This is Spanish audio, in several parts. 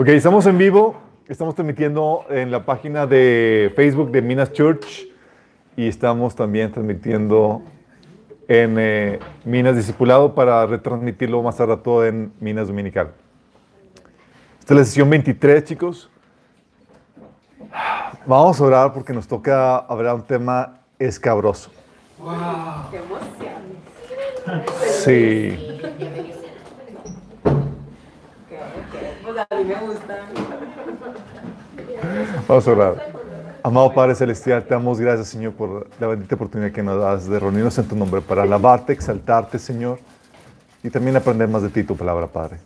Ok, estamos en vivo. Estamos transmitiendo en la página de Facebook de Minas Church y estamos también transmitiendo en eh, Minas Discipulado para retransmitirlo más a rato en Minas Dominical. Esta es la sesión 23, chicos. Vamos a orar porque nos toca hablar un tema escabroso. ¡Wow! ¡Qué emoción! Sí. Vamos a orar. Amado Padre Celestial, te damos gracias, Señor, por la bendita oportunidad que nos das de reunirnos en tu nombre para alabarte, exaltarte, Señor, y también aprender más de ti, tu palabra, Padre.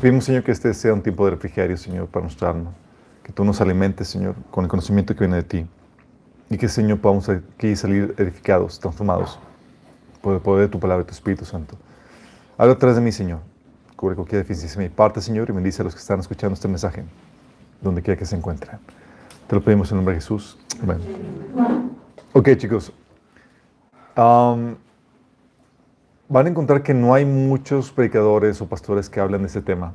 Pedimos, Señor, que este sea un tiempo de refrigerio, Señor, para nuestra alma. Que tú nos alimentes, Señor, con el conocimiento que viene de ti. Y que, Señor, podamos aquí salir edificados, transformados por el poder de tu palabra y tu Espíritu Santo. Habla atrás de mí, Señor. Cubre cualquier deficiencia de mi parte, Señor, y bendice a los que están escuchando este mensaje, donde quiera que se encuentren. Te lo pedimos en nombre de Jesús. Amén. Ok, chicos. Van a encontrar que no hay muchos predicadores o pastores que hablan de este tema,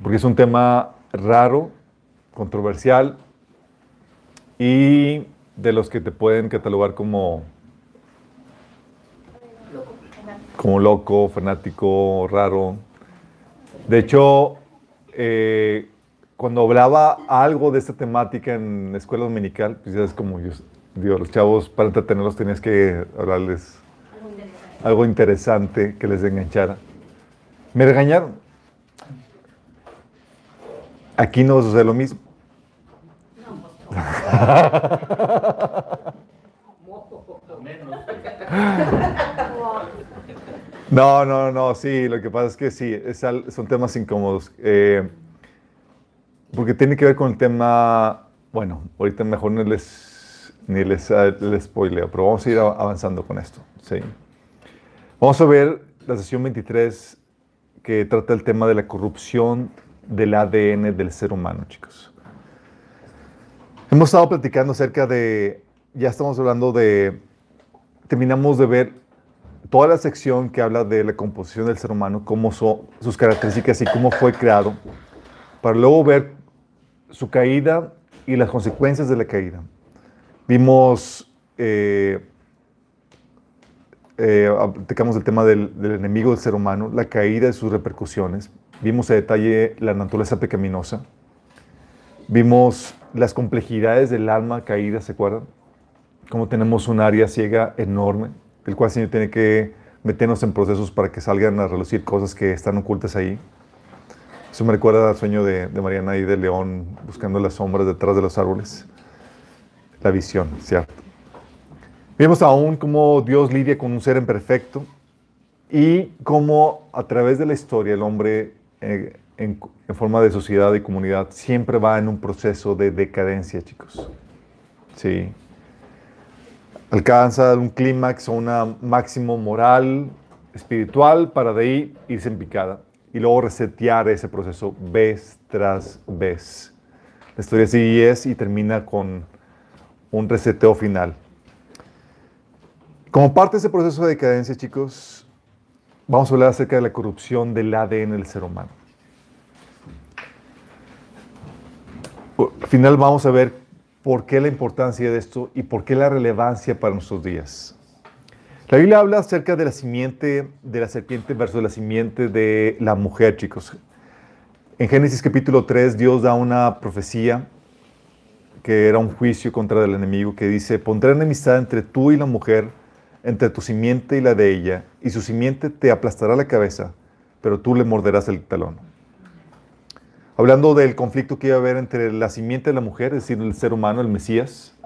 porque es un tema raro, controversial y de los que te pueden catalogar como como loco, fanático, raro. De hecho, eh, cuando hablaba algo de esta temática en la escuela dominical, pues ya es como yo, digo, los chavos para entretenerlos tenías que hablarles algo interesante que les enganchara. Me regañaron. Aquí no sucede lo mismo. No, no, no, sí, lo que pasa es que sí, es son temas incómodos. Eh, porque tiene que ver con el tema, bueno, ahorita mejor no les, ni les, les spoileo, pero vamos a ir avanzando con esto. ¿sí? Vamos a ver la sesión 23 que trata el tema de la corrupción del ADN del ser humano, chicos. Hemos estado platicando acerca de, ya estamos hablando de, terminamos de ver toda la sección que habla de la composición del ser humano, cómo son sus características y cómo fue creado, para luego ver su caída y las consecuencias de la caída. Vimos, eh, eh, el tema del, del, enemigo del ser humano, la caída y sus repercusiones. Vimos a detalle la naturaleza pecaminosa. Vimos las complejidades del alma caída, ¿se acuerdan? Cómo tenemos un área ciega enorme, el cual el Señor tiene que meternos en procesos para que salgan a relucir cosas que están ocultas ahí. Eso me recuerda al sueño de, Mariana y de León buscando las sombras detrás de los árboles. La visión, ¿cierto? Vemos aún cómo Dios lidia con un ser imperfecto y cómo a través de la historia el hombre eh, en, forma de sociedad y comunidad siempre va en un proceso de decadencia, chicos. Sí. Alcanza un clímax o un máximo moral, espiritual, para de ahí irse en picada y luego resetear ese proceso vez tras vez. La historia así es y termina con un reseteo final. Como parte de ese proceso de decadencia, chicos, vamos a hablar acerca de la corrupción del ADN del ser humano. Al final vamos a ver por qué la importancia de esto y por qué la relevancia para nuestros días. La Biblia habla acerca de la simiente de la serpiente versus la simiente de la mujer, chicos. En Génesis capítulo 3, Dios da una profecía que era un juicio contra el enemigo que dice, pondré enemistad entre tú y la mujer, entre tu simiente y la de ella, y su simiente te aplastará la cabeza, pero tú le morderás el talón. Hablando del conflicto que iba a haber entre la simiente de la mujer, es decir, el ser humano, el Mesías,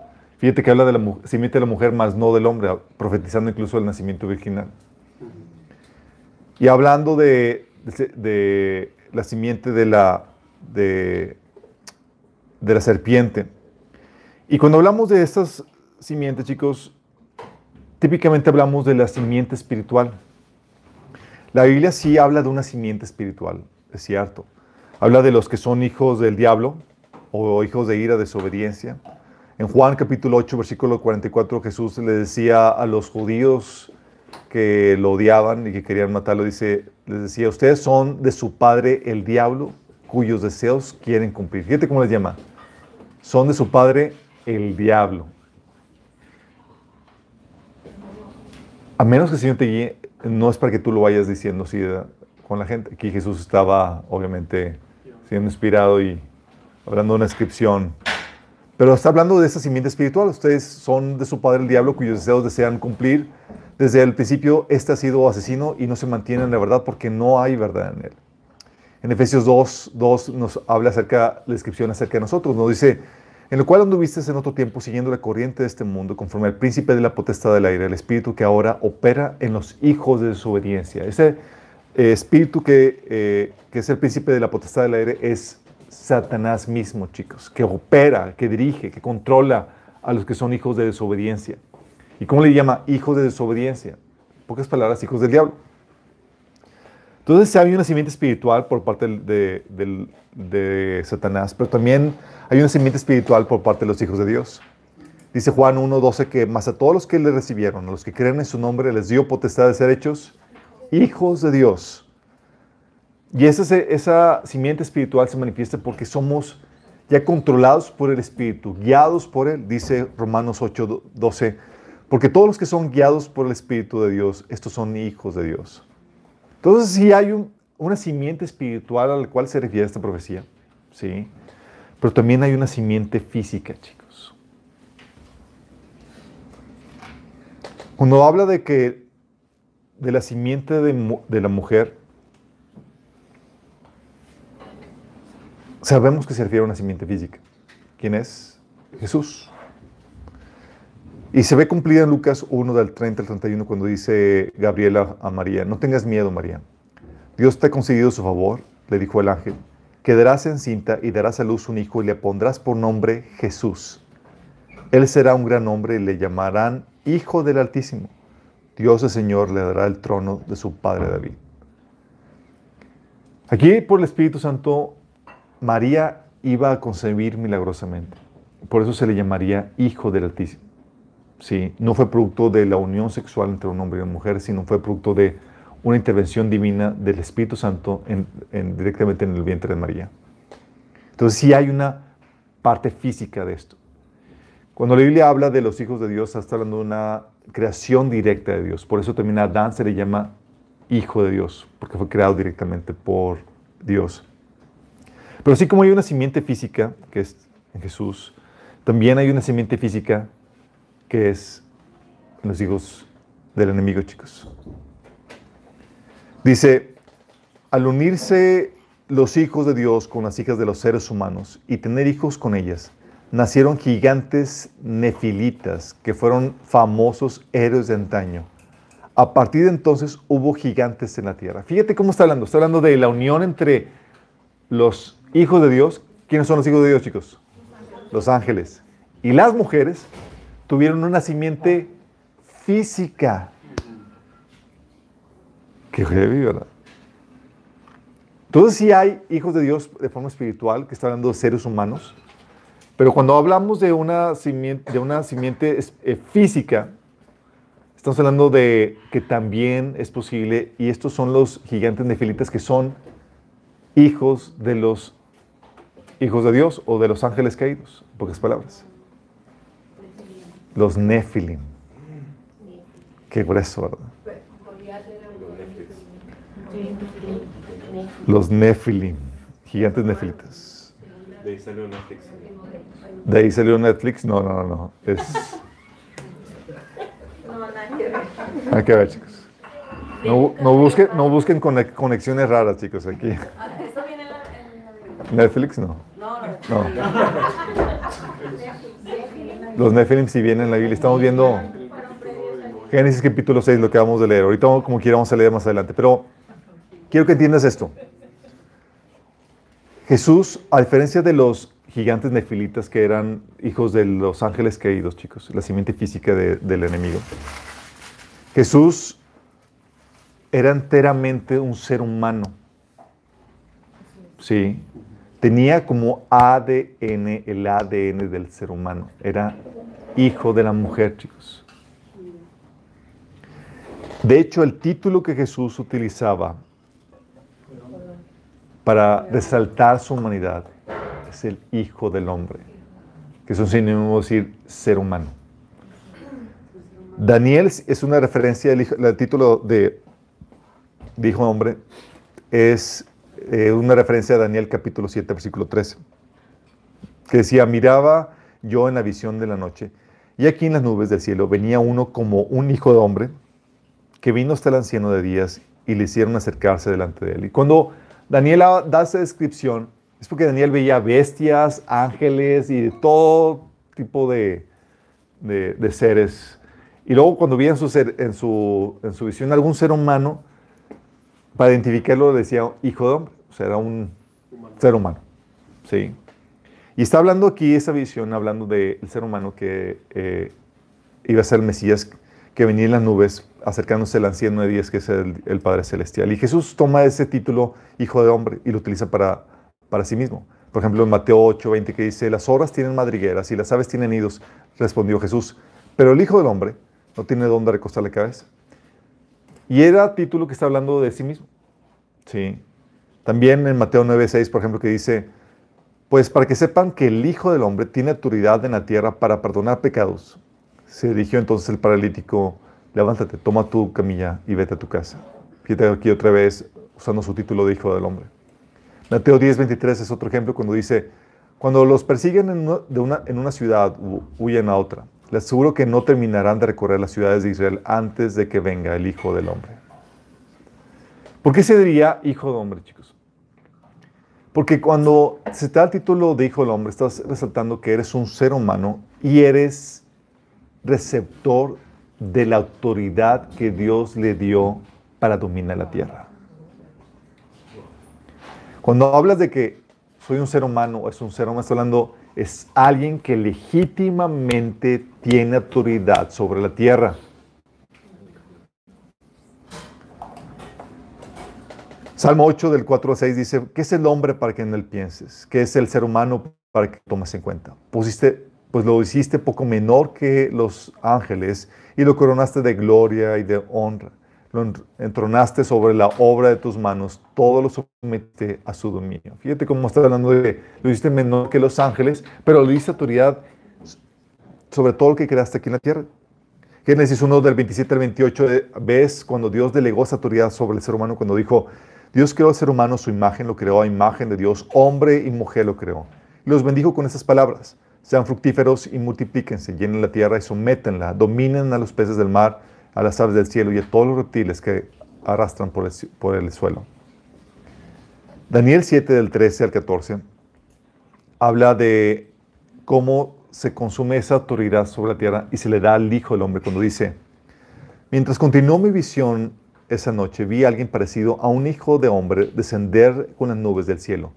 Fíjate que habla de la simiente de la mujer, más no del hombre, profetizando incluso el nacimiento virginal. Y hablando de, la simiente de la, de, de la serpiente. Y cuando hablamos de estas simientes, chicos, típicamente hablamos de la simiente espiritual. La Biblia sí habla de una simiente espiritual, es cierto. Habla de los que son hijos del diablo o hijos de ira, desobediencia en Juan capítulo 8, versículo 44, Jesús le decía a los judíos que lo odiaban y que querían matarlo, dice, les decía, ustedes son de su padre el diablo, cuyos deseos quieren cumplir. Fíjate cómo les llama. Son de su padre el diablo. A menos que el Señor te guíe, no es para que tú lo vayas diciendo así con la gente. Aquí Jesús estaba, obviamente, siendo inspirado y hablando de una inscripción. Pero está hablando de esa simiente espiritual. Ustedes son de su padre el diablo, cuyos deseos desean cumplir. Desde el principio, este ha sido asesino y no se mantiene en la verdad porque no hay verdad en él. En Efesios 2, 2 nos habla acerca, la descripción acerca de nosotros. Nos dice, en lo cual anduviste en otro tiempo siguiendo la corriente de este mundo, conforme al príncipe de la potestad del aire, el espíritu que ahora opera en los hijos de desobediencia. Ese eh, espíritu que, eh, que es el príncipe de la potestad del aire es Satanás mismo, chicos, que opera, que dirige, que controla a los que son hijos de desobediencia. ¿Y cómo le llama? Hijos de desobediencia. En pocas palabras, hijos del diablo. Entonces hay una simiente espiritual por parte de, del- de Satanás, pero también hay una simiente espiritual por parte de los hijos de Dios. Dice Juan 1.12 que más a todos los que le recibieron, a los que creen en su nombre, les dio potestad de ser hechos hijos de Dios. Y esa, esa simiente espiritual se manifiesta porque somos ya controlados por el Espíritu, guiados por Él, dice Romanos 8.12, porque todos los que son guiados por el Espíritu de Dios, estos son hijos de Dios. Entonces, sí hay un- una simiente espiritual a la cual se refiere esta profecía, ¿sí? Pero también hay una simiente física, chicos. Cuando habla de que de la simiente de, la mujer, sabemos que se refiere a una simiente física. ¿Quién es? Jesús. Y se ve cumplida en Lucas 1 del 30 al 31 cuando dice Gabriela a María, no tengas miedo María, Dios te ha concedido su favor, le dijo el ángel, quedarás encinta y darás a luz un hijo y le pondrás por nombre Jesús. Él será un gran hombre y le llamarán Hijo del Altísimo. Dios el Señor le dará el trono de su padre David. Aquí por el Espíritu Santo, María iba a concebir milagrosamente. Por eso se le llamaría Hijo del Altísimo. Sí, no fue producto de la unión sexual entre un hombre y una mujer, sino fue producto de una intervención divina del Espíritu Santo en- en- directamente en el vientre de María. Entonces sí hay una parte física de esto. Cuando la Biblia habla de los hijos de Dios, está hablando de una creación directa de Dios. Por eso también a Adán se le llama hijo de Dios, porque fue creado directamente por Dios. Pero así como hay una simiente física, que es en Jesús, también hay una simiente física que es en los hijos del enemigo, chicos. Dice, al unirse los hijos de Dios con las hijas de los seres humanos y tener hijos con ellas, nacieron gigantes nefilitas que fueron famosos héroes de antaño. A partir de entonces hubo gigantes en la tierra. Fíjate cómo está hablando. Está hablando de la unión entre los hijos de Dios. ¿Quiénes son los hijos de Dios, chicos? Los ángeles. Y las mujeres tuvieron una simiente física. Qué heavy, ¿verdad? Entonces sí hay hijos de Dios de forma espiritual, que está hablando de seres humanos, pero cuando hablamos de una simiente, de una simiente eh, física, estamos hablando de que también es posible, y estos son los gigantes nefilitas que son hijos de los hijos de Dios o de los ángeles caídos, en pocas palabras. Los nefilim. Qué grueso, ¿verdad? Los nefilim, gigantes nefilitas. De ahí salió Netflix. ¿De ahí salió Netflix? No, no, no, no. Es... No, nada que ver. Hay que ver, chicos. No, no busquen, no busquen cone- conexiones raras, chicos, aquí. Ah, ¿Esto viene en la? Netflix no. No. Los Nephilim si vienen en la Biblia. Estamos viendo Génesis capítulo 6, lo que vamos a leer. Ahorita como quiera vamos a leer más adelante. Pero quiero que entiendas esto. Jesús, a diferencia de los gigantes nefilitas que eran hijos de los ángeles caídos, chicos, la simiente física de- del enemigo, Jesús era enteramente un ser humano. Sí. Tenía como ADN, el ADN del ser humano. Era hijo de la mujer, chicos. De hecho, el título que Jesús utilizaba para resaltar su humanidad, es el Hijo del Hombre, que es un sinónimo de decir ser humano. Daniel es una referencia, el, título de, de Hombre es eh, una referencia a Daniel capítulo 7, versículo 13, que decía, miraba yo en la visión de la noche, y aquí en las nubes del cielo venía uno como un hijo de hombre, que vino hasta el anciano de días y le hicieron acercarse delante de él. Y cuando Daniel da esa descripción, es porque Daniel veía bestias, ángeles y de todo tipo de, de seres y luego cuando vi en su, en su, en su visión algún ser humano, para identificarlo decía hijo de hombre, o sea, era un ser humano. ¿sí? Y está hablando aquí esa visión, hablando del ser humano que eh, iba a ser el Mesías, que venía en las nubes, acercándose al anciano de días, que es el, Padre Celestial. Y Jesús toma ese título, hijo de hombre, y lo utiliza para, para sí mismo. Por ejemplo, en Mateo 8, 20, que dice, las horas tienen madrigueras y las aves tienen nidos, respondió Jesús. Pero el Hijo del Hombre no tiene dónde recostar la cabeza. Y era título que está hablando de sí mismo. Sí. También en Mateo 9:6, por ejemplo, que dice, pues para que sepan que el Hijo del Hombre tiene autoridad en la tierra para perdonar pecados. Se dirigió entonces el paralítico, levántate, toma tu camilla y vete a tu casa. Fíjate aquí otra vez usando su título de Hijo del Hombre. Mateo 10:23 es otro ejemplo cuando dice, cuando los persiguen en una, de una, ciudad, huyen a otra. Les aseguro que no terminarán de recorrer las ciudades de Israel antes de que venga el Hijo del Hombre. ¿Por qué se diría Hijo de Hombre, chicos? Porque cuando se te da el título de Hijo del Hombre, estás resaltando que eres un ser humano y eres receptor de la autoridad que Dios le dio para dominar la tierra. Cuando hablas de que soy un ser humano, es un ser humano, estás hablando es alguien que legítimamente tiene autoridad sobre la tierra. Salmo 8 del 4 al 6 dice, ¿qué es el hombre para que en él pienses? ¿Qué es el ser humano para que tomes en cuenta? Pusiste, pues lo hiciste poco menor que los ángeles y lo coronaste de gloria y de honra lo entronaste sobre la obra de tus manos, todo lo sometiste a su dominio. Fíjate cómo está hablando de, lo hiciste menor que los ángeles, pero lo diste autoridad sobre todo lo que creaste aquí en la tierra. Génesis 1 del 27 al 28 eh, ves cuando Dios delegó esa autoridad sobre el ser humano, cuando dijo, Dios creó al ser humano, su imagen lo creó a imagen de Dios, hombre y mujer lo creó. Y los bendijo con esas palabras, sean fructíferos y multiplíquense, llenen la tierra y sométenla, dominen a los peces del mar, a las aves del cielo y a todos los reptiles que arrastran por el, por el suelo. Daniel 7 del 13 al 14 habla de cómo se consume esa autoridad sobre la tierra y se le da al Hijo del Hombre cuando dice, mientras continuó mi visión esa noche, vi a alguien parecido a un hijo de hombre descender con las nubes del cielo.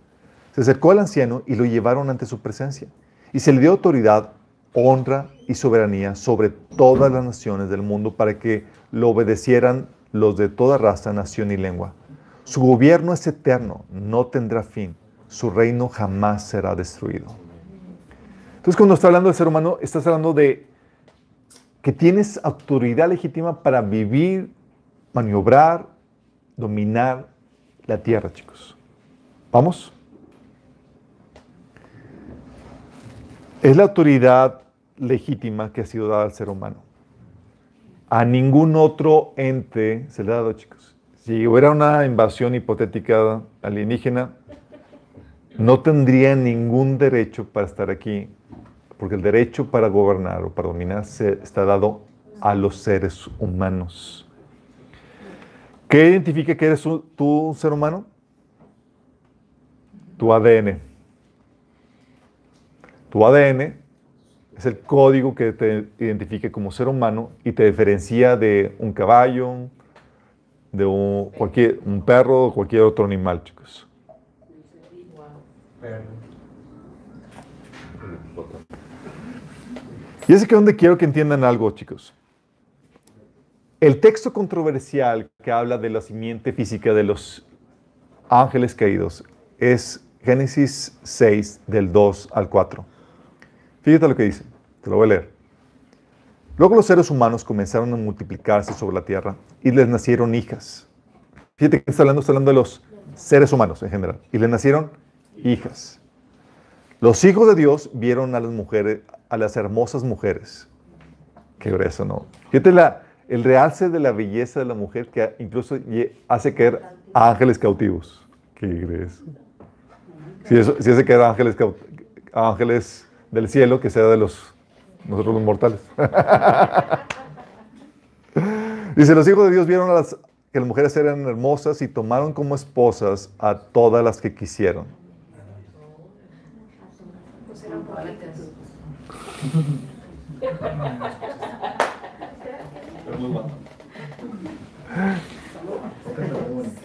Se acercó al anciano y lo llevaron ante su presencia. Y se le dio autoridad, honra y soberanía sobre todas las naciones del mundo para que lo obedecieran los de toda raza, nación y lengua. Su gobierno es eterno, no tendrá fin, su reino jamás será destruido. Entonces cuando está hablando del ser humano, estás hablando de que tienes autoridad legítima para vivir, maniobrar, dominar la tierra, chicos. ¿Vamos? Es la autoridad legítima que ha sido dada al ser humano. A ningún otro ente se le ha dado, chicos. Si hubiera una invasión hipotética alienígena, no tendría ningún derecho para estar aquí, porque el derecho para gobernar o para dominar se está dado a los seres humanos. ¿Qué identifica que eres tú un ser humano? Tu ADN. Tu ADN es el código que te identifica como ser humano y te diferencia de un caballo, de un, cualquier, un perro o cualquier otro animal, chicos. Y es que donde quiero que entiendan algo, chicos. El texto controversial que habla de la simiente física de los ángeles caídos es Génesis 6 del 2 al 4. Fíjate lo que dice, te lo voy a leer. Luego los seres humanos comenzaron a multiplicarse sobre la tierra y les nacieron hijas. Fíjate que está hablando, está hablando de los seres humanos en general. Y le nacieron hijas. Los hijos de Dios vieron a las mujeres, a las hermosas mujeres. Qué grueso, ¿no? Fíjate la, el realce de la belleza de la mujer que incluso hace caer ángeles cautivos. Qué grueso. Si, eso, si hace caer ángeles, ángeles del cielo, que sea de los nosotros los mortales. Dice, los hijos de Dios vieron a las, que las mujeres eran hermosas y tomaron como esposas a todas las que quisieron.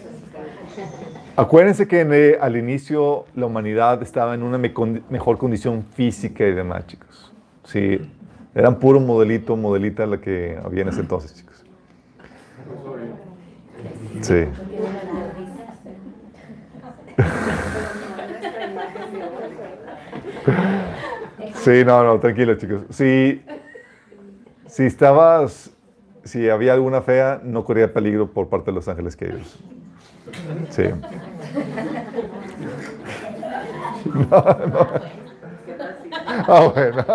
Acuérdense que eh, al inicio la humanidad estaba en una mejor condición física y demás, chicos. Sí, eran puro modelito, modelita la que había en ese entonces, chicos. Sí. Sí, no, no, tranquilo, chicos. Si, si estabas, si había alguna fea, no corría peligro por parte de los ángeles ellos. Sí. No, no. Ah, bueno.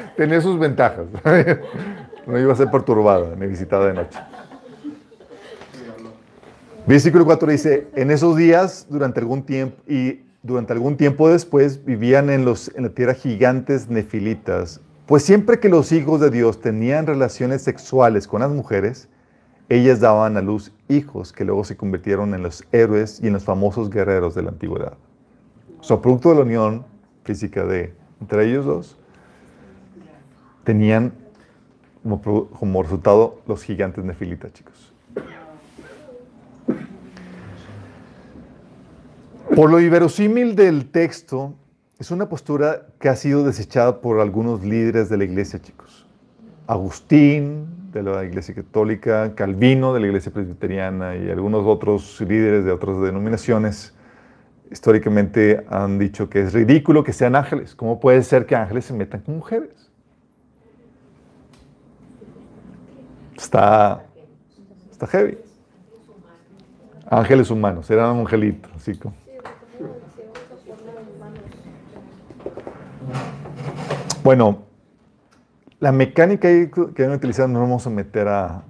Tenía sus ventajas. No iba a ser perturbada ni visitada de noche. Versículo 4 dice, en esos días, durante algún tiempo, y durante algún tiempo después, vivían en, los, en la tierra gigantes nefilitas, pues siempre que los hijos de Dios tenían relaciones sexuales con las mujeres, ellas daban a luz hijos que luego se convirtieron en los héroes y en los famosos guerreros de la antigüedad. So, producto de la unión física de entre ellos dos, tenían como, resultado los gigantes nefilitas, chicos. Por lo inverosímil del texto, es una postura que ha sido desechada por algunos líderes de la iglesia, chicos. Agustín, de la iglesia católica, Calvino, de la iglesia presbiteriana, y algunos otros líderes de otras denominaciones, históricamente han dicho que es ridículo que sean ángeles. ¿Cómo puede ser que ángeles se metan con mujeres? Está, está heavy. Ángeles humanos, eran angelitos, así como. Bueno, la mecánica que han utilizado no vamos a meter a,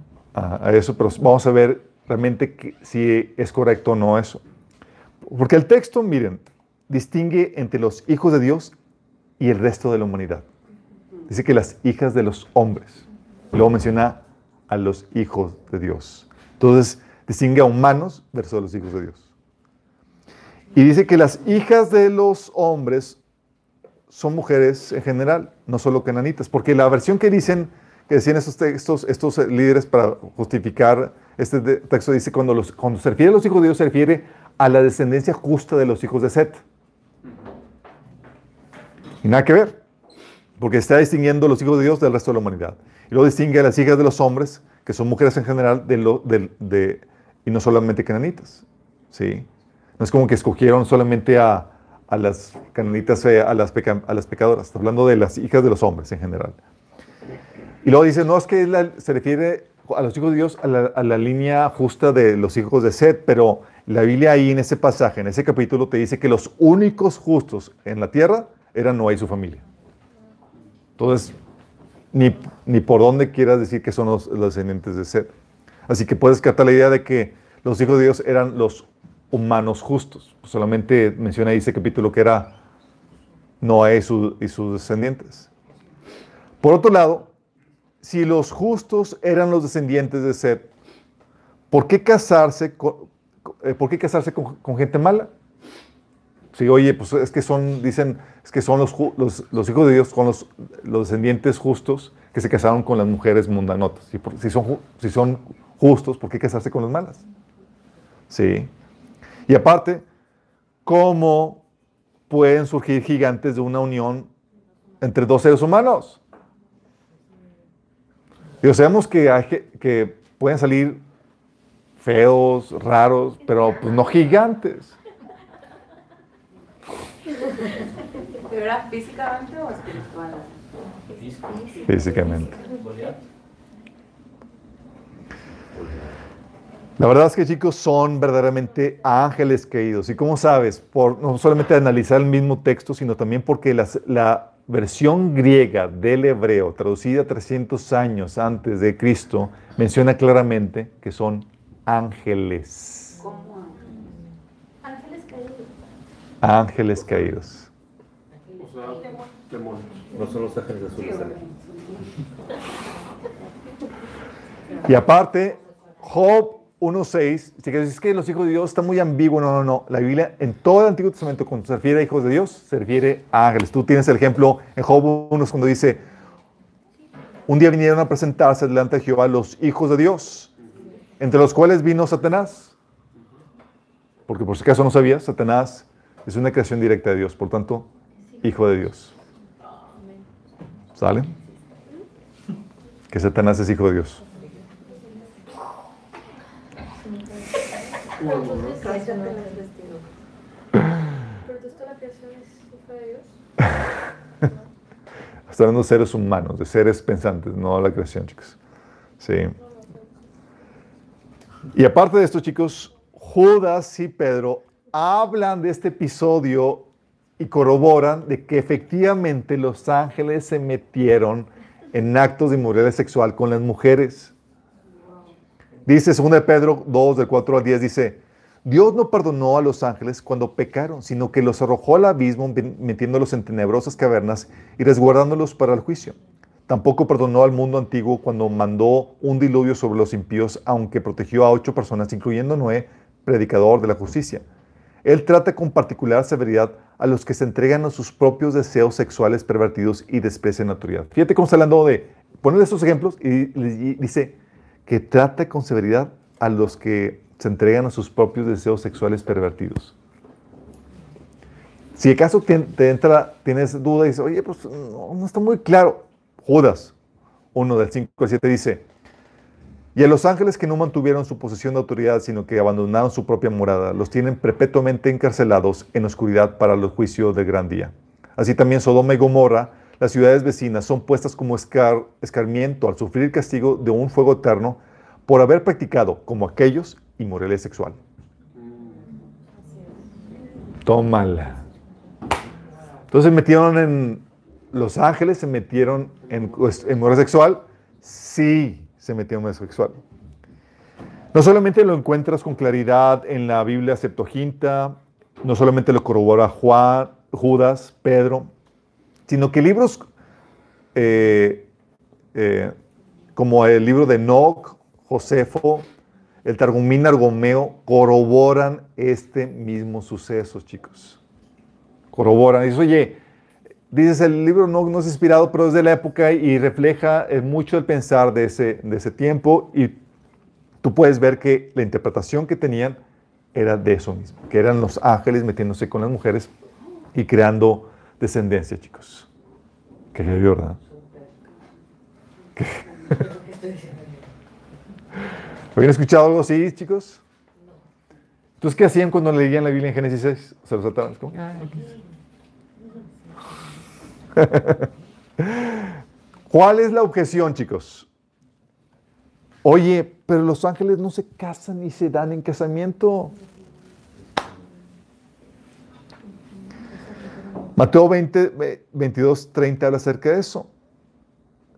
eso, pero vamos a ver realmente si es correcto o no eso. Porque el texto, miren, distingue entre los hijos de Dios y el resto de la humanidad. Dice que las hijas de los hombres. Luego menciona a los hijos de Dios. Entonces, distingue a humanos versus los hijos de Dios. Y dice que las hijas de los hombres son mujeres en general, no solo cananitas, porque la versión que dicen, que decían estos textos, estos líderes para justificar este texto, dice cuando, los, cuando se refiere a los hijos de Dios, se refiere a la descendencia justa de los hijos de Set. Y nada que ver, porque está distinguiendo los hijos de Dios del resto de la humanidad. Y luego distingue a las hijas de los hombres, que son mujeres en general, de lo, de, y no solamente cananitas. ¿sí? No es como que escogieron solamente a, a las cananitas, a las, pecadoras. Está hablando de las hijas de los hombres en general. Y luego dice, no es que se refiere a los hijos de Dios, a la, a la, línea justa de los hijos de Seth, pero la Biblia ahí en ese pasaje, en ese capítulo, te dice que los únicos justos en la tierra eran Noé y su familia. Entonces, ni, ni por dónde quieras decir que son los, descendientes de Seth. Así que puedes captar la idea de que los hijos de Dios eran los humanos justos. Solamente menciona ese capítulo que era Noé y, y sus descendientes. Por otro lado, si los justos eran los descendientes de Seth, ¿por qué casarse con, eh, ¿por qué casarse con gente mala? Sí, oye, pues es que son, dicen, es que son los, los, hijos de Dios, con los, los, descendientes justos que se casaron con las mujeres mundanotas. Si, si, son, si son justos, ¿por qué casarse con las malas? Sí. Y aparte, ¿cómo pueden surgir gigantes de una unión entre dos seres humanos? Y sabemos que, hay, que pueden salir feos, raros, pero pues no gigantes. ¿Pero era físicamente o espiritual? Físicamente. La verdad es que chicos son verdaderamente ángeles caídos. ¿Y cómo sabes? Por no solamente analizar el mismo texto, sino también porque las- la versión griega del hebreo, traducida 300 años antes de Cristo, menciona claramente que son ángeles. ¿Cómo? Ángeles caídos. Ángeles caídos. O sea, demonios. No son los ángeles bueno. Y aparte, Job 1.6, si que es que los hijos de Dios están muy ambiguos, no, no, no. La Biblia en todo el Antiguo Testamento, cuando se refiere a hijos de Dios, se refiere a ángeles. Tú tienes el ejemplo en Job 1 cuando dice, un día vinieron a presentarse delante de Jehová los hijos de Dios, entre los cuales vino Satanás. Porque por si acaso no sabías, Satanás es una creación directa de Dios, por tanto, hijo de Dios. ¿Sale? Que Satanás es hijo de Dios. Cállate las vestido. Pero entonces toda la creación es hija Dios. Está hablando de seres humanos, de seres pensantes, no la creación, chicos. Sí. Y aparte de esto, chicos, Judas y Pedro hablan de este episodio y corroboran de que efectivamente los ángeles se metieron en actos de inmoralidad sexual con las mujeres. Dice 2 de Pedro 2, del 4 al 10, dice, Dios no perdonó a los ángeles cuando pecaron, sino que los arrojó al abismo metiéndolos en tenebrosas cavernas y resguardándolos para el juicio. Tampoco perdonó al mundo antiguo cuando mandó un diluvio sobre los impíos, aunque protegió a ocho personas, incluyendo Noé, predicador de la justicia. Él trata con particular severidad a los que se entregan a sus propios deseos sexuales pervertidos y desprecian la autoridad. Fíjate cómo está hablando de poner estos ejemplos y, y dice que trata con severidad a los que se entregan a sus propios deseos sexuales pervertidos. Si acaso te, te entra, tienes duda y dices, oye, pues no, no está muy claro. Judas, 1 del 5 al 7 dice, y a los ángeles que no mantuvieron su posesión de autoridad, sino que abandonaron su propia morada, los tienen perpetuamente encarcelados en oscuridad para el juicio del gran día. Así también Sodoma y Gomorra, las ciudades vecinas, son puestas como escar, escarmiento al sufrir castigo de un fuego eterno por haber practicado, como aquellos, inmoralidad sexual. Tómala. Entonces se metieron en Los Ángeles, se metieron en, pues, en sexual. Sí, se metieron en sexual. No solamente lo encuentras con claridad en la Biblia Septuaginta, no solamente lo corrobora Juan, Judas, Pedro, sino que libros eh, eh, como el libro de Enoch, Josefo, el Targumín Argomeo corroboran este mismo suceso, chicos. Corroboran. Dices, oye, dices, el libro no, no es inspirado, pero es de la época y refleja eh, mucho el pensar de ese, de ese tiempo y tú puedes ver que la interpretación que tenían era de eso mismo, que eran los ángeles metiéndose con las mujeres y creando descendencia, chicos. Qué heavy, ¿verdad? ¿Habían escuchado algo así, chicos? ¿Entonces qué hacían cuando leían la Biblia en Génesis 6? Se los ataban. ¿Cómo? ¿Cuál es la objeción, chicos? Oye, pero los ángeles no se casan ni se dan en casamiento. Mateo 20, 22, 30 habla acerca de eso.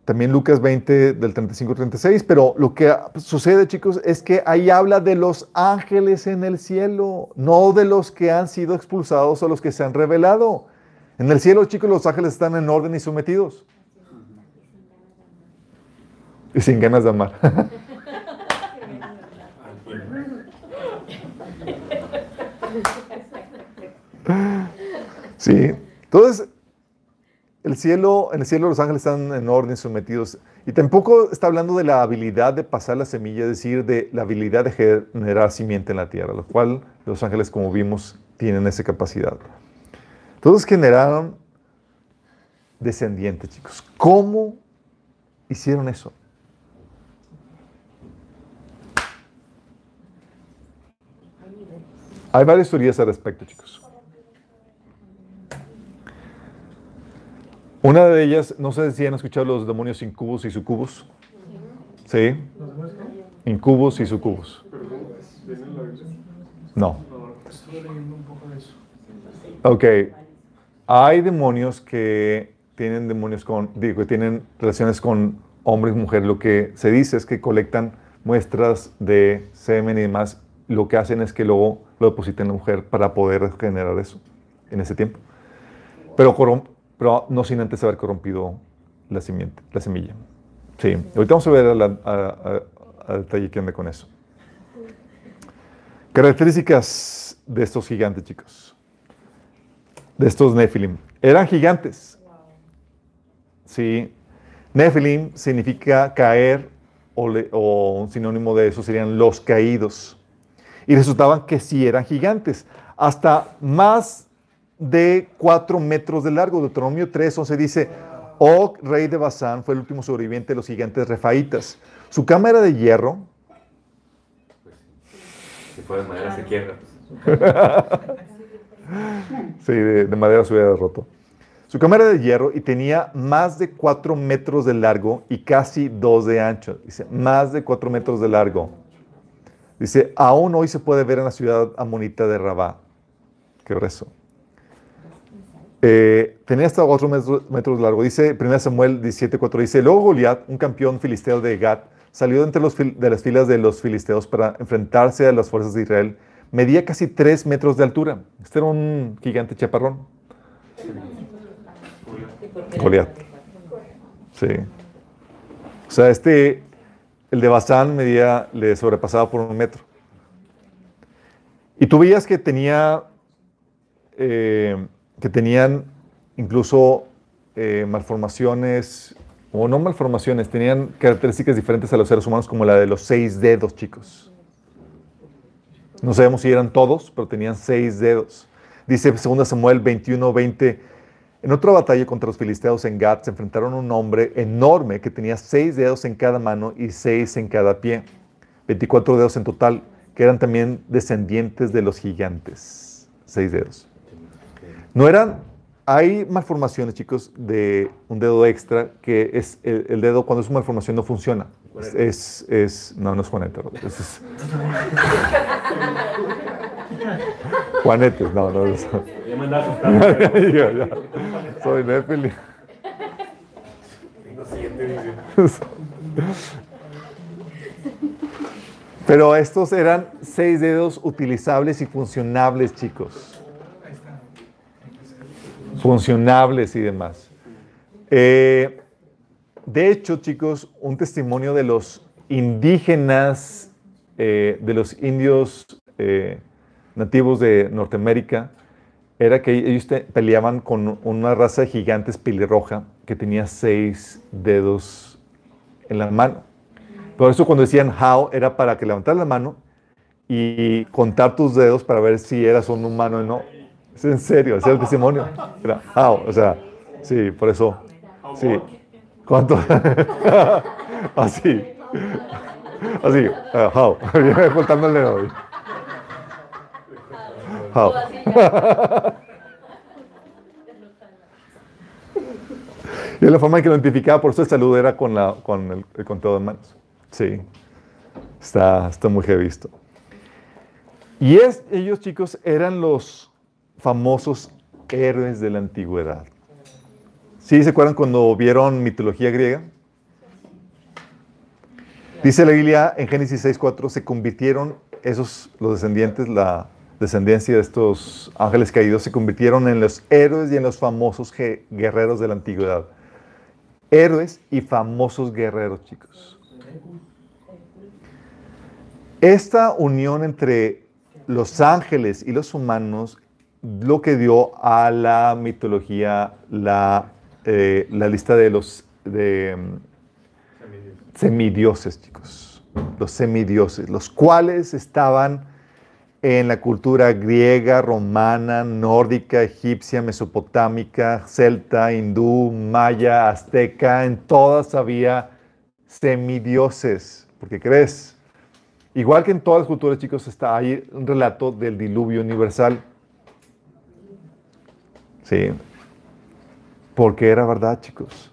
También Lucas 20 del 35 36, pero lo que sucede, chicos, es que ahí habla de los ángeles en el cielo, no de los que han sido expulsados o los que se han revelado. En el cielo, chicos, los ángeles están en orden y sometidos. Y sin ganas de amar. sí. Entonces, el cielo, en el cielo los ángeles están en orden, sometidos. Y tampoco está hablando de la habilidad de pasar la semilla, es decir, de la habilidad de generar simiente en la tierra, lo cual los ángeles, como vimos, tienen esa capacidad. Todos generaron descendientes, chicos. ¿Cómo hicieron eso? Hay varias teorías al respecto, chicos. Una de ellas, no sé si han escuchado los demonios incubos y sucubos. ¿Sí? Incubos y sucubos. No. Ok. Hay demonios que tienen demonios con, digo, que tienen relaciones con hombres y mujeres. Lo que se dice es que colectan muestras de semen y demás. Lo que hacen es que luego lo depositan en la mujer para poder generar eso en ese tiempo. Pero, pero no sin antes haber corrompido la semilla. Sí. Ahorita vamos a ver a, la- a- a- a detalle qué onda con eso. Características de estos gigantes, chicos. De estos Nephilim. Eran gigantes. Sí. Nephilim significa caer o, o un sinónimo de eso serían los caídos. Y resultaban que sí eran gigantes. Hasta más de 4 metros de largo. Deuteronomio 3, 11 dice, Og, rey de Basán, fue el último sobreviviente de los gigantes refaitas. Su cama era de hierro, Si fue de madera se quiebra. Sí, de, de madera se hubiera roto. Su cámara de hierro y tenía más de 4 metros de largo y casi 2 de ancho. Dice, más de 4 metros de largo. Dice, aún hoy se puede ver en la ciudad amonita de Rabá. Qué grueso. Eh, tenía hasta 4 metros, de largo. Dice 1 Samuel 17:4. Dice, luego Goliat, un campeón filisteo de Gat, salió entre los de las filas de los filisteos para enfrentarse a las fuerzas de Israel. Medía casi 3 metros de altura. Este era un gigante chaparrón. Goliat. Sí. O sea, este, el de Bazán medía, le sobrepasaba por un metro. Y tú veías que tenía, eh, que tenían incluso eh, malformaciones, o no malformaciones, tenían características diferentes a los seres humanos, como la de los seis dedos, chicos. No sabemos si eran todos, pero tenían seis dedos. Dice 2 Samuel 21, 20. En otra batalla contra los filisteos en Gat se enfrentaron a un hombre enorme que tenía seis dedos en cada mano y seis en cada pie. 24 dedos en total, que eran también descendientes de los gigantes. Seis dedos. No eran, hay malformaciones, chicos, de un dedo extra, que es el, el dedo cuando es una malformación no funciona. Es, es, es- no, no es Juanete. es- es- Juanetes, no, no. es- Ya me andaba. Soy Nephilim. Pero estos eran seis dedos utilizables y funcionables, chicos. Funcionables y demás. Eh, de hecho, chicos, un testimonio de los indígenas, eh, de los indios eh, nativos de Norteamérica, era que ellos peleaban con una raza de gigantes pelirroja que tenía seis dedos en la mano. Por eso cuando decían how era para que levantaras la mano y contar tus dedos para ver si eras un humano o no. Es en serio, era el testimonio. Era how, o sea, sí, por eso. Sí. ¿Cuánto? Así. Así, ah, how. Contando el dedo. How. Y es la forma en que lo identificaba, por eso el saludo era con, la, con el, el conteo de manos. Sí. Está, está muy esto. Y es, ellos, chicos, eran los famosos héroes de la antigüedad. ¿Sí se acuerdan cuando vieron mitología griega? Dice la Biblia en Génesis 6.4, se convirtieron esos, los descendientes, la descendencia de estos ángeles caídos, se convirtieron en los héroes y en los famosos guerreros de la antigüedad. Héroes y famosos guerreros, chicos. Esta unión entre los ángeles y los humanos, lo que dio a la mitología la, eh, la lista de los de, mm, semidioses, chicos. Los semidioses, los cuales estaban en la cultura griega, romana, nórdica, egipcia, mesopotámica, celta, hindú, maya, azteca, en todas había semidioses. ¿Por qué crees? Igual que en todas las culturas, chicos, está ahí un relato del diluvio universal. Sí. Porque era verdad, chicos.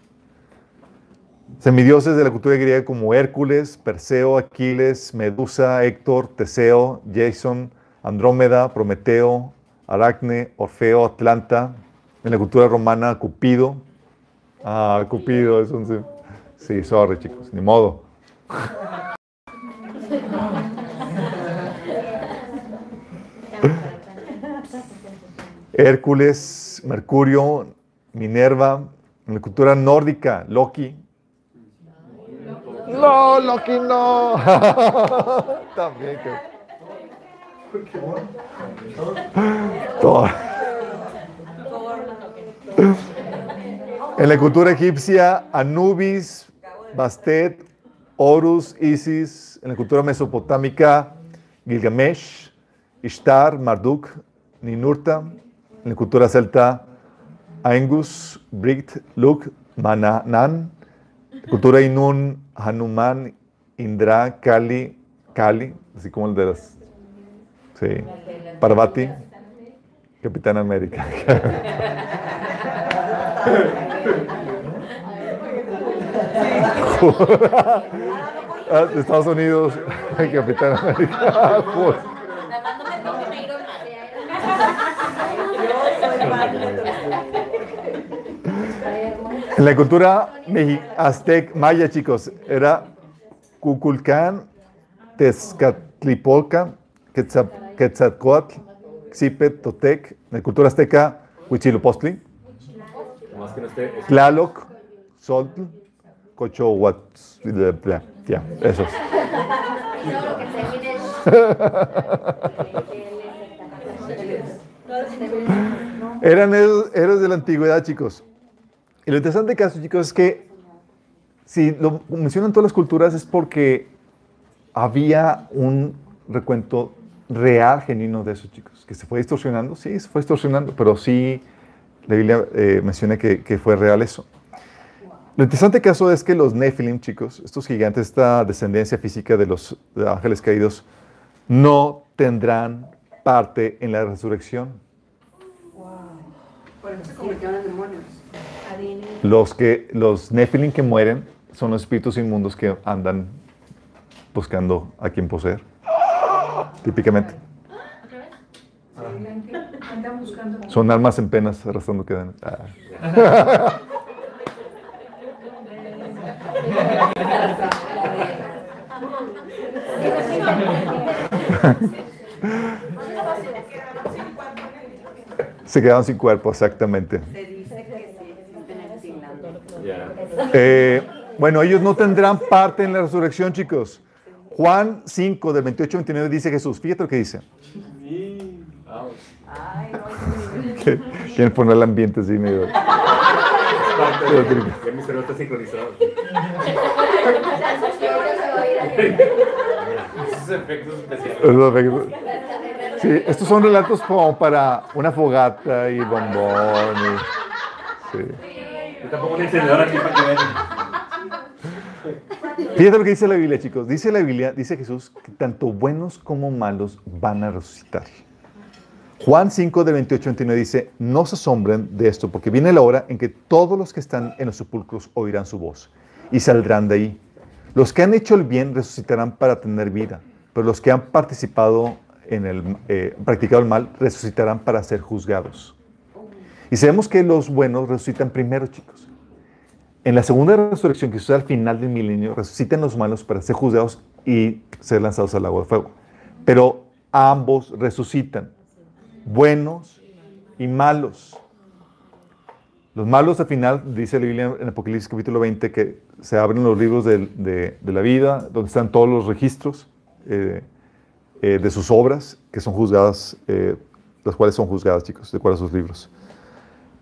Semidioses de la cultura griega como Hércules, Perseo, Aquiles, Medusa, Héctor, Teseo, Jason, Andrómeda, Prometeo, Aracne, Orfeo, Atlanta. En la cultura romana, Cupido. Ah, Cupido, es un... Sí, sorry chicos, ni modo. Hércules, Mercurio, Minerva, en la cultura nórdica, Loki. No, Loki no. También que... En la cultura egipcia, Anubis, Bastet, Horus, Isis. En la cultura mesopotámica, Gilgamesh, Ishtar, Marduk, Ninurta. En la cultura celta, Angus, Bright, Luk, Mananan. Cultura Inun, Hanuman, Indra, Kali, Kali, así como el de las. Sí. Parvati, Capitán América. Ah, Estados Unidos, Capitán América. Joder. Nada más no me toquen Iron En la cultura aztec maya, chicos, era Cuculcán, Tezcatlipoca, Quetzal- Quetzalcoatl, Xipet, Totec. En la cultura azteca, es- Tlaloc, Soltl, Cochohuatzli, ya, esos. Eran héroes de la antigüedad, chicos. Y lo interesante del caso, chicos, es que si lo mencionan todas las culturas es porque había un recuento real, genuino de eso, chicos. Que se fue distorsionando, sí, se fue distorsionando, pero sí la Biblia eh, menciona que, que fue real eso. Lo interesante caso es que los Nephilim, chicos, estos gigantes, esta descendencia física de los ángeles caídos, no tendrán parte en la resurrección. Por eso se convirtieron en demonios. Los, que, los Nephilim que mueren son los espíritus inmundos que andan buscando a quien poseer. Típicamente. Son almas en penas arrastrando que dan. Ah. Se quedaron sin cuerpo, exactamente. Se dice que sí existen en Finlandia. Ya. Eh, bueno, ellos no tendrán parte en la resurrección, chicos. Juan 5, del 28 al 29 dice Jesús. Fíjate lo que dice. Ay, no, Que- Quieren poner el ambiente así medio. Parte de- Ya mi cerebro está sincronizado. Esos efectos especiales. Sí, estos son relatos como para una fogata y bombón. y- sí. Yo tampoco aquí para que. Fíjate lo que dice la Biblia, chicos. Dice la Biblia, dice Jesús, que tanto buenos como malos van a resucitar. Juan 5, de 28 al 29 dice, no se asombren de esto, porque viene la hora en que todos los que están en los sepulcros oirán su voz y saldrán de ahí. Los que han hecho el bien resucitarán para tener vida, pero los que han participado en el, eh, practicado el mal resucitarán para ser juzgados. Y sabemos que los buenos resucitan primero, chicos. En la segunda resurrección, que sucede al final del milenio, resucitan los malos para ser juzgados y ser lanzados al lago de fuego. Pero ambos resucitan, buenos y malos. Los malos al final, dice la Biblia en Apocalipsis capítulo 20, que se abren los libros de la vida, donde están todos los registros eh, eh, de sus obras, que son juzgadas, eh, las cuales son juzgadas, chicos, de acuerdo a sus libros.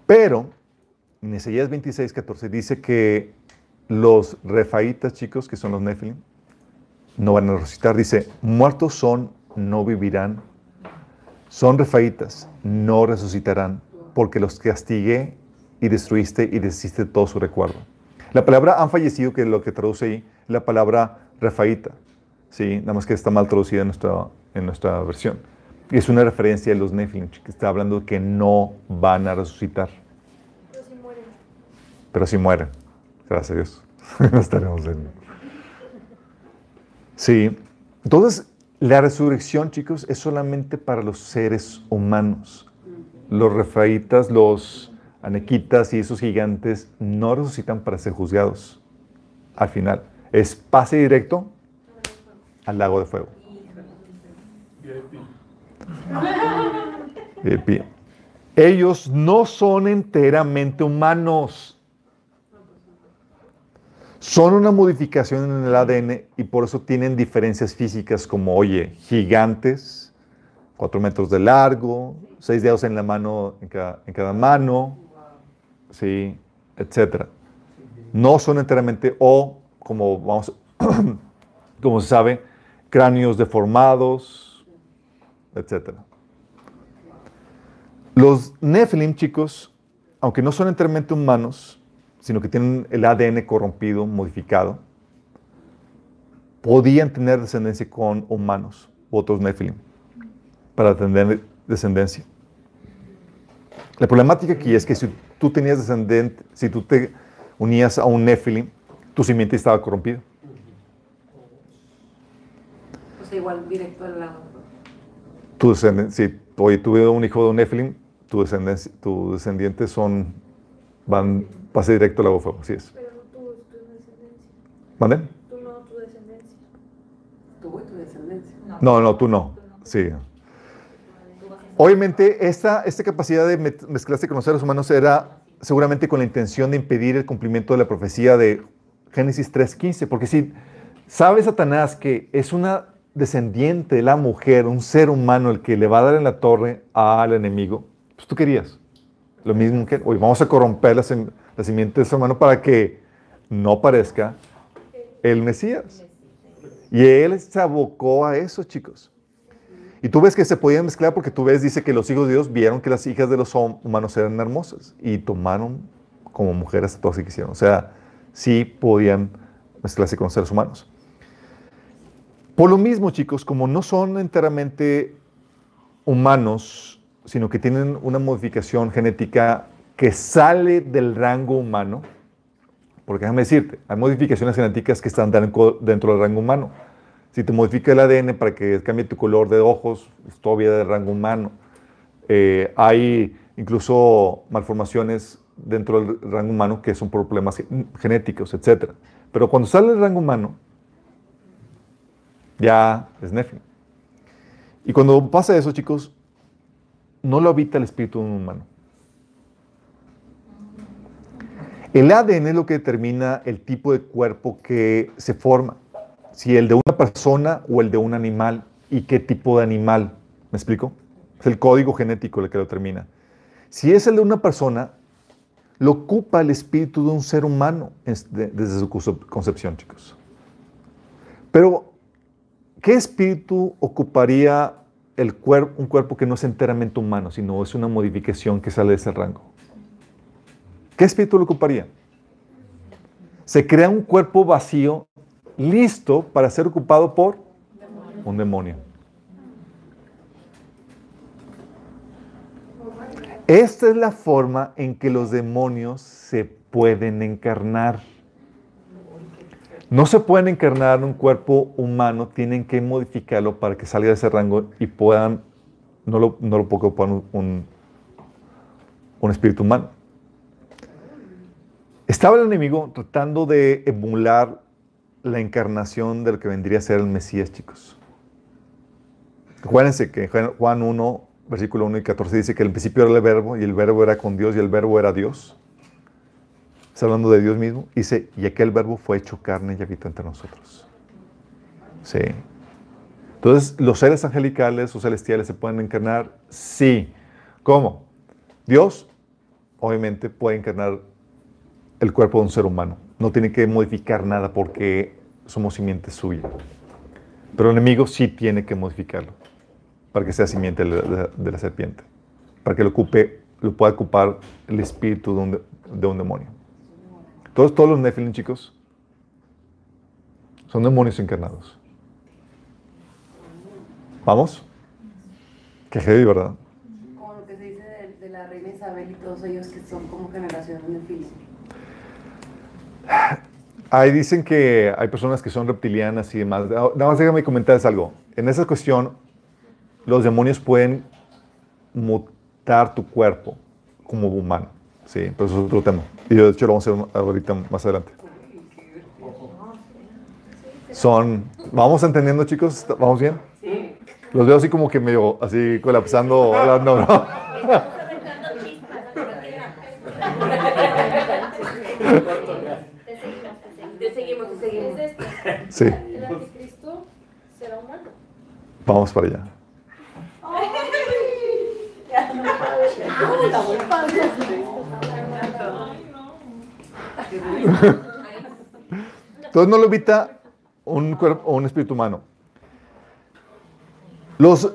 Pero en Isaías 26, 14 dice que los refaitas, chicos, que son los Nephilim, no van a resucitar. Dice, muertos son, no vivirán. Son refaitas, no resucitarán, porque los castigué y destruiste y deshiciste todo su recuerdo. La palabra han fallecido, que es lo que traduce ahí, la palabra refaíta. Sí, nada más que está mal traducida en nuestra, en nuestra versión. Y es una referencia a los Nephilim, que está hablando de que no van a resucitar Pero si mueren. pero si mueren. Gracias a Dios. no estaremos en. Sí. Entonces, La resurrección, chicos, es solamente para los seres humanos. Los refaitas, los anequitas y esos gigantes no resucitan para ser juzgados. Al final, es pase directo al lago de fuego. VIP. Ellos no son enteramente humanos. Son una modificación en el ADN y por eso tienen diferencias físicas como, oye, gigantes, cuatro metros de largo, seis dedos en la mano, en cada, en cada mano, sí, etcétera. No son enteramente, o como vamos, como se sabe, cráneos deformados, etcétera. Los Nephilim, chicos, aunque no son enteramente humanos, sino que tienen el ADN corrompido, modificado, podían tener descendencia con humanos otros Nephilim para tener descendencia. La problemática aquí es que si tú tenías descendente, si tú te unías a un Nephilim, tu simiente estaba corrompido. O sea, igual directo al lado. Tu descendencia, si oye, tuve un hijo de un Nephilim, tu descendencia, tus descendientes son, van, pase directo al lago de fuego, así es. Pero no tú, tu descendencia. ¿Mande? Tú no, tu descendencia. Tú y tu descendencia. No, no, tú no. Sí. Obviamente, esta, esta capacidad de mezclarse con los seres humanos era seguramente con la intención de impedir el cumplimiento de la profecía de Génesis 3.15, porque si sabe Satanás que es una descendiente de la mujer, un ser humano, el que le va a dar en la torre al enemigo, pues tú querías. Lo mismo que, hoy vamos a corromper la, sem- la simiente de ese humano para que no parezca el Mesías. Y él se abocó a eso, chicos. Y tú ves que se podían mezclar porque tú ves, dice que los hijos de Dios vieron que las hijas de los humanos eran hermosas y tomaron como mujeres a todas que quisieron. O sea, sí podían mezclarse con seres humanos. Por lo mismo, chicos, como no son enteramente humanos, sino que tienen una modificación genética que sale del rango humano, porque déjame decirte, hay modificaciones genéticas que están dentro del rango humano. Si te modifica el ADN para que cambie tu color de ojos, es todavía del rango humano. Eh, hay incluso malformaciones dentro del rango humano que son problemas gen- genéticos, etc. Pero cuando sale del rango humano, ya es Nephilim. Y cuando pasa eso, chicos, no lo habita el espíritu de un humano. El ADN es lo que determina el tipo de cuerpo que se forma. Si el de una persona o el de un animal y qué tipo de animal. ¿Me explico? Es el código genético el que lo determina. Si es el de una persona, lo ocupa el espíritu de un ser humano es de- desde su conce- concepción, chicos. Pero, ¿qué espíritu ocuparía el cuer- un cuerpo que no es enteramente humano, sino es una modificación que sale de ese rango? ¿Qué espíritu lo ocuparía? Se crea un cuerpo vacío, listo para ser ocupado por un demonio. Esta es la forma en que los demonios se pueden encarnar. No se pueden encarnar en un cuerpo humano, tienen que modificarlo para que salga de ese rango y puedan, no lo, no lo ocupar un- un, un espíritu humano. Estaba el enemigo tratando de emular la encarnación de lo que vendría a ser el Mesías, chicos. Acuérdense que Juan 1, versículo 1 y 14 dice que el principio era el verbo y el verbo era con Dios y el verbo era Dios. Está hablando de Dios mismo. Dice, y aquel verbo fue hecho carne y habitó entre nosotros. Sí. Entonces, ¿los seres angelicales o celestiales se pueden encarnar? Sí. ¿Cómo? Dios, obviamente, puede encarnar el cuerpo de un ser humano. No tiene que modificar nada porque somos simiente suya. Pero el enemigo sí tiene que modificarlo para que sea simiente de la, de la serpiente. Para que lo ocupe, lo pueda ocupar el espíritu de un, de- un demonio. Todos, todos los Nephilim, chicos, son demonios encarnados. ¿Vamos? Qué heavy, ¿verdad? Como lo que se dice de, de la reina Isabel y todos ellos que son como generaciones de Filipe. Ahí dicen que hay personas que son reptilianas y demás. Nada más déjame comentarles algo. en esa cuestión, los demonios pueden mutar tu cuerpo como humano. Sí, pero eso es otro tema. Y de hecho lo vamos a ver ahorita más adelante. Son, vamos entendiendo chicos, ¿vamos bien? Sí. Los veo así como que medio, así colapsando, hablando, ¿no? Te seguimos, te seguimos. Es de esto. Sí, El anticristo será humano. vamos para allá. Está muy padre. Entonces no lo evita un cuerpo o un espíritu humano. Los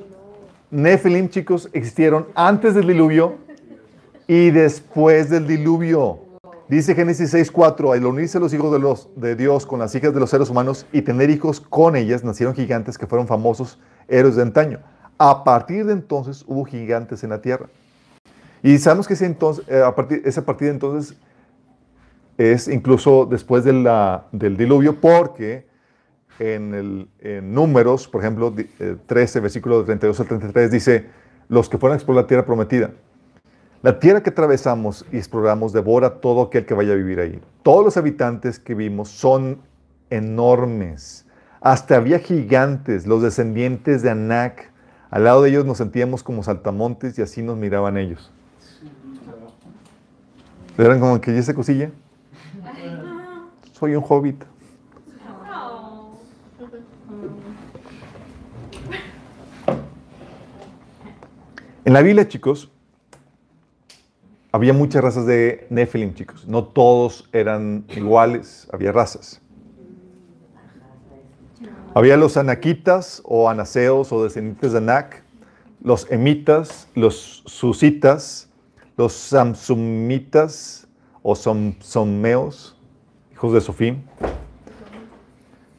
Nephilim, chicos, existieron antes del diluvio y después del diluvio. Dice Génesis 6:4, al unirse los hijos de, los, de Dios con las hijas de los seres humanos y tener hijos con ellas, nacieron gigantes que fueron famosos héroes de antaño. A partir de entonces hubo gigantes en la tierra. Y sabemos que ese entonces, eh, a partir, ese a partir de entonces es incluso después de la- del diluvio, porque en, el, en Números, por ejemplo, di- eh, 13, versículo de 32 al 33, dice, los que fueron a explorar la tierra prometida. La tierra que atravesamos y exploramos devora todo aquel que vaya a vivir ahí. Todos los habitantes que vimos son enormes. Hasta había gigantes, los descendientes de Anak. Al lado de ellos nos sentíamos como saltamontes y así nos miraban ellos. Eran como que, ¿y esa cosilla? Soy un hobbit. En la Biblia, chicos, había muchas razas de Nephilim, chicos. No todos eran iguales, había razas. Había los anaquitas o anaseos o descendientes de Anak, los emitas, los susitas, los samsumitas o somsomeos, hijos de Sofim.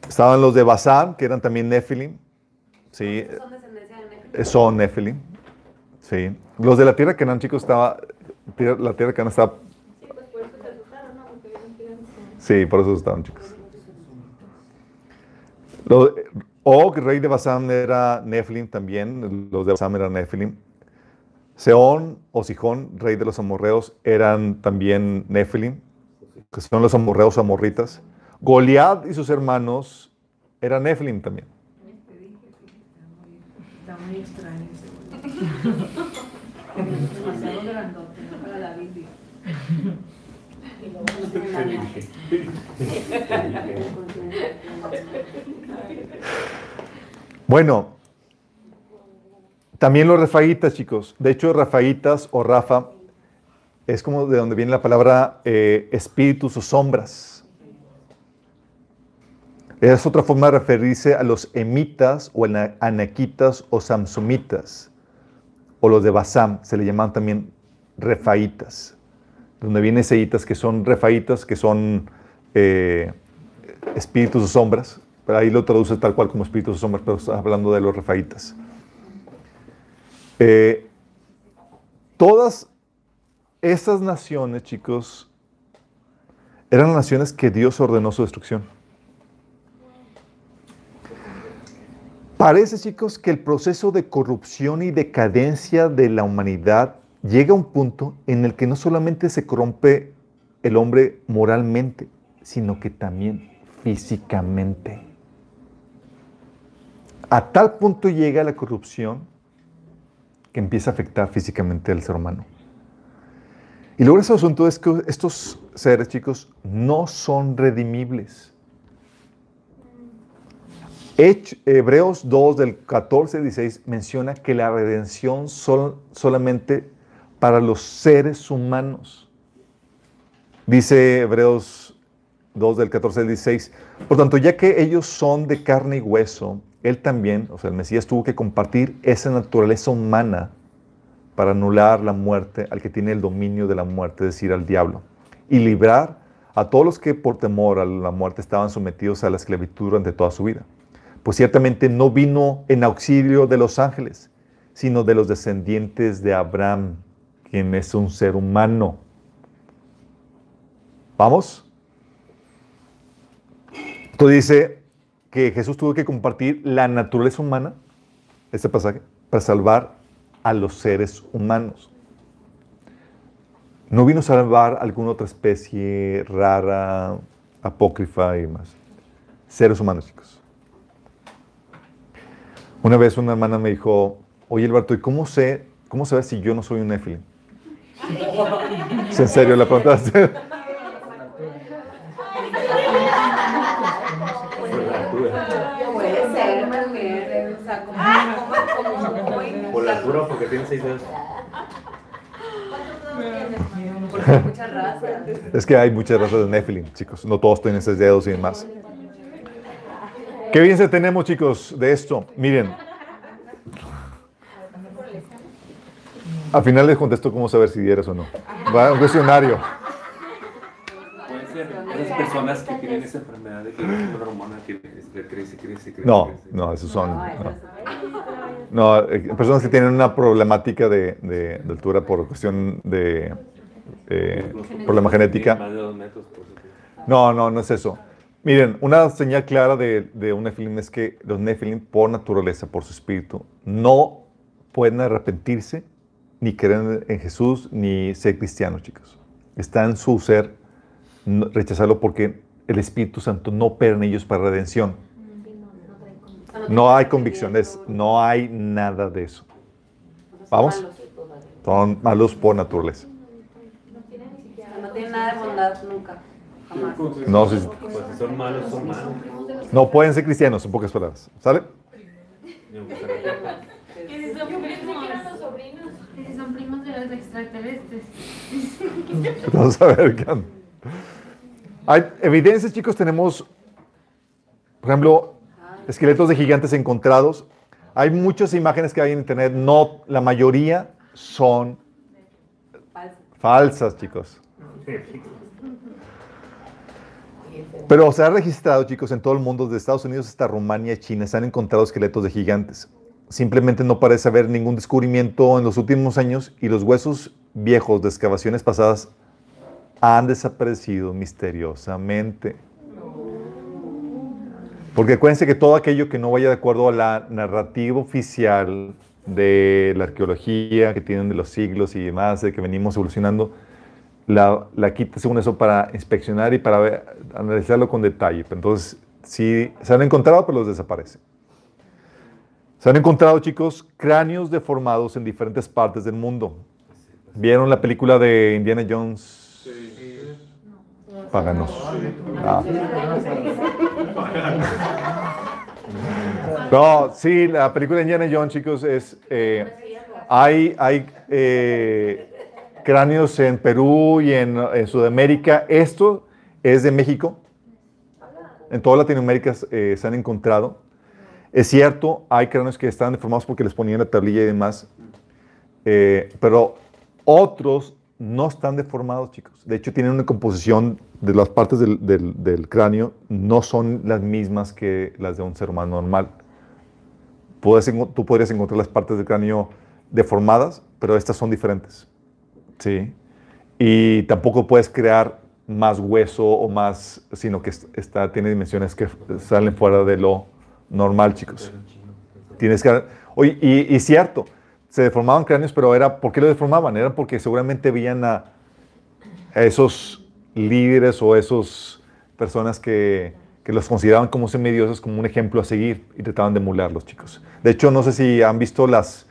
Estaban los de Basán, que eran también Nephilim. Sí, Son descendencia de Nephilim. eh, son. Sí. Los de la tierra que Canaán, chicos, estaba. La tierra que estaba. Sí, pues por eso asustaron, ¿no? Porque. Sí, por eso estaban, chicos. Los, Og, rey de Basán, era Nephilim también. Los de Basán eran Nephilim. Seón o Sijón, rey de los amorreos, eran también Nephilim, que son los amorreos amorritas. Goliat y sus hermanos eran Nephilim también. Está muy extraño. Bueno, también los rafaítas, chicos. De hecho, rafaítas o rafa es como de donde viene la palabra eh, espíritus o sombras. Es otra forma de referirse a los emitas o ana- anaquitas o samsumitas. O los de Basam, se le llaman también refaítas. Donde viene seitas que son refaítas, que son eh, espíritus o sombras. Pero ahí lo traduce tal cual como espíritus o sombras, pero está hablando de los refaítas. Eh, todas estas naciones, chicos, eran naciones que Dios ordenó su destrucción. Parece, chicos, que el proceso de corrupción y decadencia de la humanidad llega a un punto en el que no solamente se corrompe el hombre moralmente, sino que también físicamente. A tal punto llega la corrupción que empieza a afectar físicamente al ser humano. Y luego ese asunto es que estos seres, chicos, no son redimibles. Hebreos 2 del 14 al 16 menciona que la redención son solamente para los seres humanos. Dice Hebreos 2 del 14 al 16, por tanto, ya que ellos son de carne y hueso, él también, o sea, el Mesías tuvo que compartir esa naturaleza humana para anular la muerte al que tiene el dominio de la muerte, es decir, al diablo, y librar a todos los que por temor a la muerte estaban sometidos a la esclavitud durante toda su vida. Pues ciertamente no vino en auxilio de los ángeles, sino de los descendientes de Abraham, quien es un ser humano. ¿Vamos? Entonces dice que Jesús tuvo que compartir la naturaleza humana, este pasaje, para salvar a los seres humanos. No vino a salvar alguna otra especie rara, apócrifa y demás. Seres humanos, chicos. Una vez una hermana me dijo, oye Alberto, ¿y cómo sé, cómo saber si yo no soy un Nephilim? ¿Es en serio la preguntaste? Puede ser, mujer, o sea, como, como, como, porque tiene seis dedos. porque hay muchas razas. Es que hay muchas razas de Nephilim, chicos. No todos tienen seis dedos y demás. Qué bien se tenemos, chicos, de esto. Miren. Al final les contesto cómo saber si eres o no. Va un cuestionario. Esas personas que tienen esa enfermedad de que la hormona que crece, crece, crece. No, no, esos son. No, No, eh, personas que tienen una problemática de, de- de altura por cuestión de eh, problema genética. No, no, no es eso. Miren, una señal clara de, de un Nephilim es que los Nephilim, por naturaleza, por su espíritu, no pueden arrepentirse, ni creer en Jesús, ni ser cristianos, chicos. Está en su ser no- rechazarlo porque el Espíritu Santo no opera en ellos para redención. No hay convicciones, no hay nada de eso. Vamos. Son malos por naturaleza. No tiene nada de bondad nunca, jamás. No, si- si son malos, son malos. no pueden ser cristianos, en pocas palabras. ¿Sale? Que si son primos, que si son primos de los extraterrestres. Vamos a ver qué onda. Hay evidencias, chicos, tenemos, por ejemplo, esqueletos de gigantes encontrados. Hay muchas imágenes que hay en internet, no, la mayoría son falsas, chicos. Pero se ha registrado, chicos, en todo el mundo, desde Estados Unidos hasta Rumania China, se han encontrado esqueletos de gigantes. Simplemente no parece haber ningún descubrimiento en los últimos años y los huesos viejos de excavaciones pasadas han desaparecido misteriosamente. Porque acuérdense que todo aquello que no vaya de acuerdo a la narrativa oficial de la arqueología que tienen de los siglos y demás, de que venimos evolucionando, la, la quita según eso para inspeccionar y para analizarlo con detalle. Entonces, sí, se han encontrado, pero los desaparecen. Se han encontrado, chicos, cráneos deformados en diferentes partes del mundo. ¿Vieron la película de Indiana Jones? Páganos. Ah. No, sí, la película de Indiana Jones, chicos, es. eh, hay hay eh, cráneos en Perú y en, en Sudamérica. Esto es de México. En toda Latinoamérica eh, se han encontrado. Es cierto, hay cráneos que están deformados porque les ponían la tablilla y demás. eh, pero otros no están deformados, chicos. De hecho, tienen una composición de las partes del, del- del cráneo, no son las mismas que las de un ser humano normal. Puedes tú podrías encontrar las partes del cráneo deformadas, pero estas son diferentes. ¿Sí? Y tampoco puedes crear más hueso o más, sino que es- está, tiene dimensiones que salen fuera de lo normal, chicos. Tienes que... Oye, y, y cierto, se deformaban cráneos, pero era, ¿por qué lo deformaban? Era porque seguramente veían a, a esos líderes o esos personas que, que los consideraban como semidioses como un ejemplo a seguir y trataban de emularlos, chicos. De hecho, no sé si han visto las,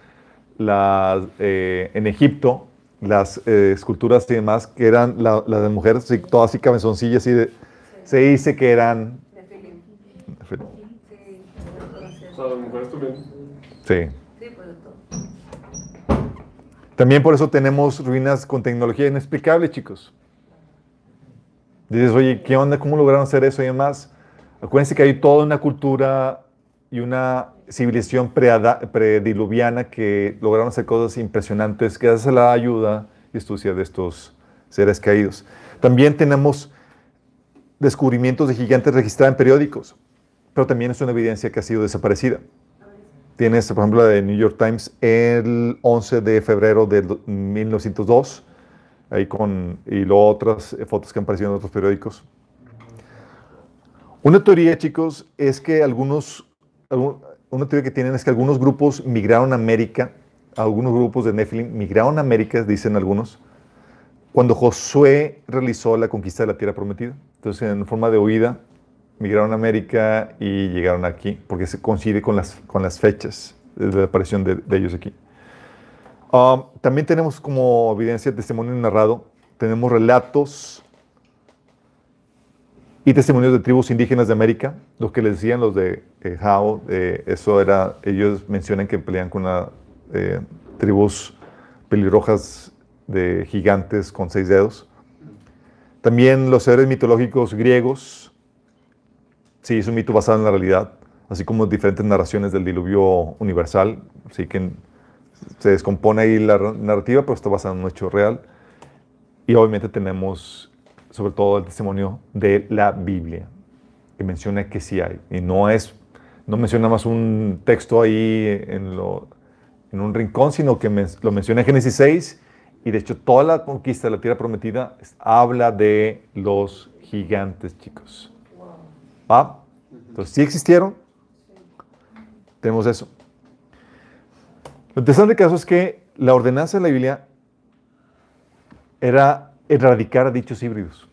las eh, en Egipto, las eh, esculturas y demás, que eran la- las de mujeres, así, todas así cabezoncillas, y de- se dice que eran... De. Sí, Sí, O sea, las mujeres también. sí, de todo. También por eso tenemos ruinas con tecnología inexplicable, chicos. Dices, oye, ¿qué onda? ¿Cómo lograron hacer eso y demás? Acuérdense que hay toda una cultura y una civilización prediluviana que lograron hacer cosas impresionantes gracias a la ayuda y astucia de estos seres caídos. También tenemos descubrimientos de gigantes registrados en periódicos, pero también es una evidencia que ha sido desaparecida. Tienes, por ejemplo, la de New York Times el 11 de febrero de do- 1902, ahí con, y luego otras eh, fotos que han aparecido en otros periódicos. Una teoría, chicos, es que algunos, una teoría que tienen es que algunos grupos migraron a América, algunos grupos de Nephilim migraron a América, dicen algunos, cuando Josué realizó la conquista de la tierra prometida. Entonces, en forma de huida, migraron a América y llegaron aquí, porque se coincide con las, con las fechas de la aparición de, ellos aquí. Um, también tenemos como evidencia testimonio narrado, tenemos relatos y testimonios de tribus indígenas de América, los que les decían los de eh, eh, eso era, ellos mencionan que pelean con una, eh, tribus pelirrojas de gigantes con seis dedos. También los seres mitológicos griegos, sí, es un mito basado en la realidad, así como diferentes narraciones del diluvio universal, así que se descompone ahí la ra- narrativa, pero está basado en un hecho real. Y obviamente tenemos sobre todo el testimonio de la Biblia, que menciona que sí hay. Y no es, no menciona más un texto ahí en, lo- en un rincón, sino que lo menciona en Génesis 6. Y de hecho, toda la conquista de la tierra prometida habla de los gigantes, chicos. ¿Va? Entonces, sí existieron. Tenemos eso. Lo interesante caso es que la ordenanza de la Biblia era erradicar a dichos híbridos.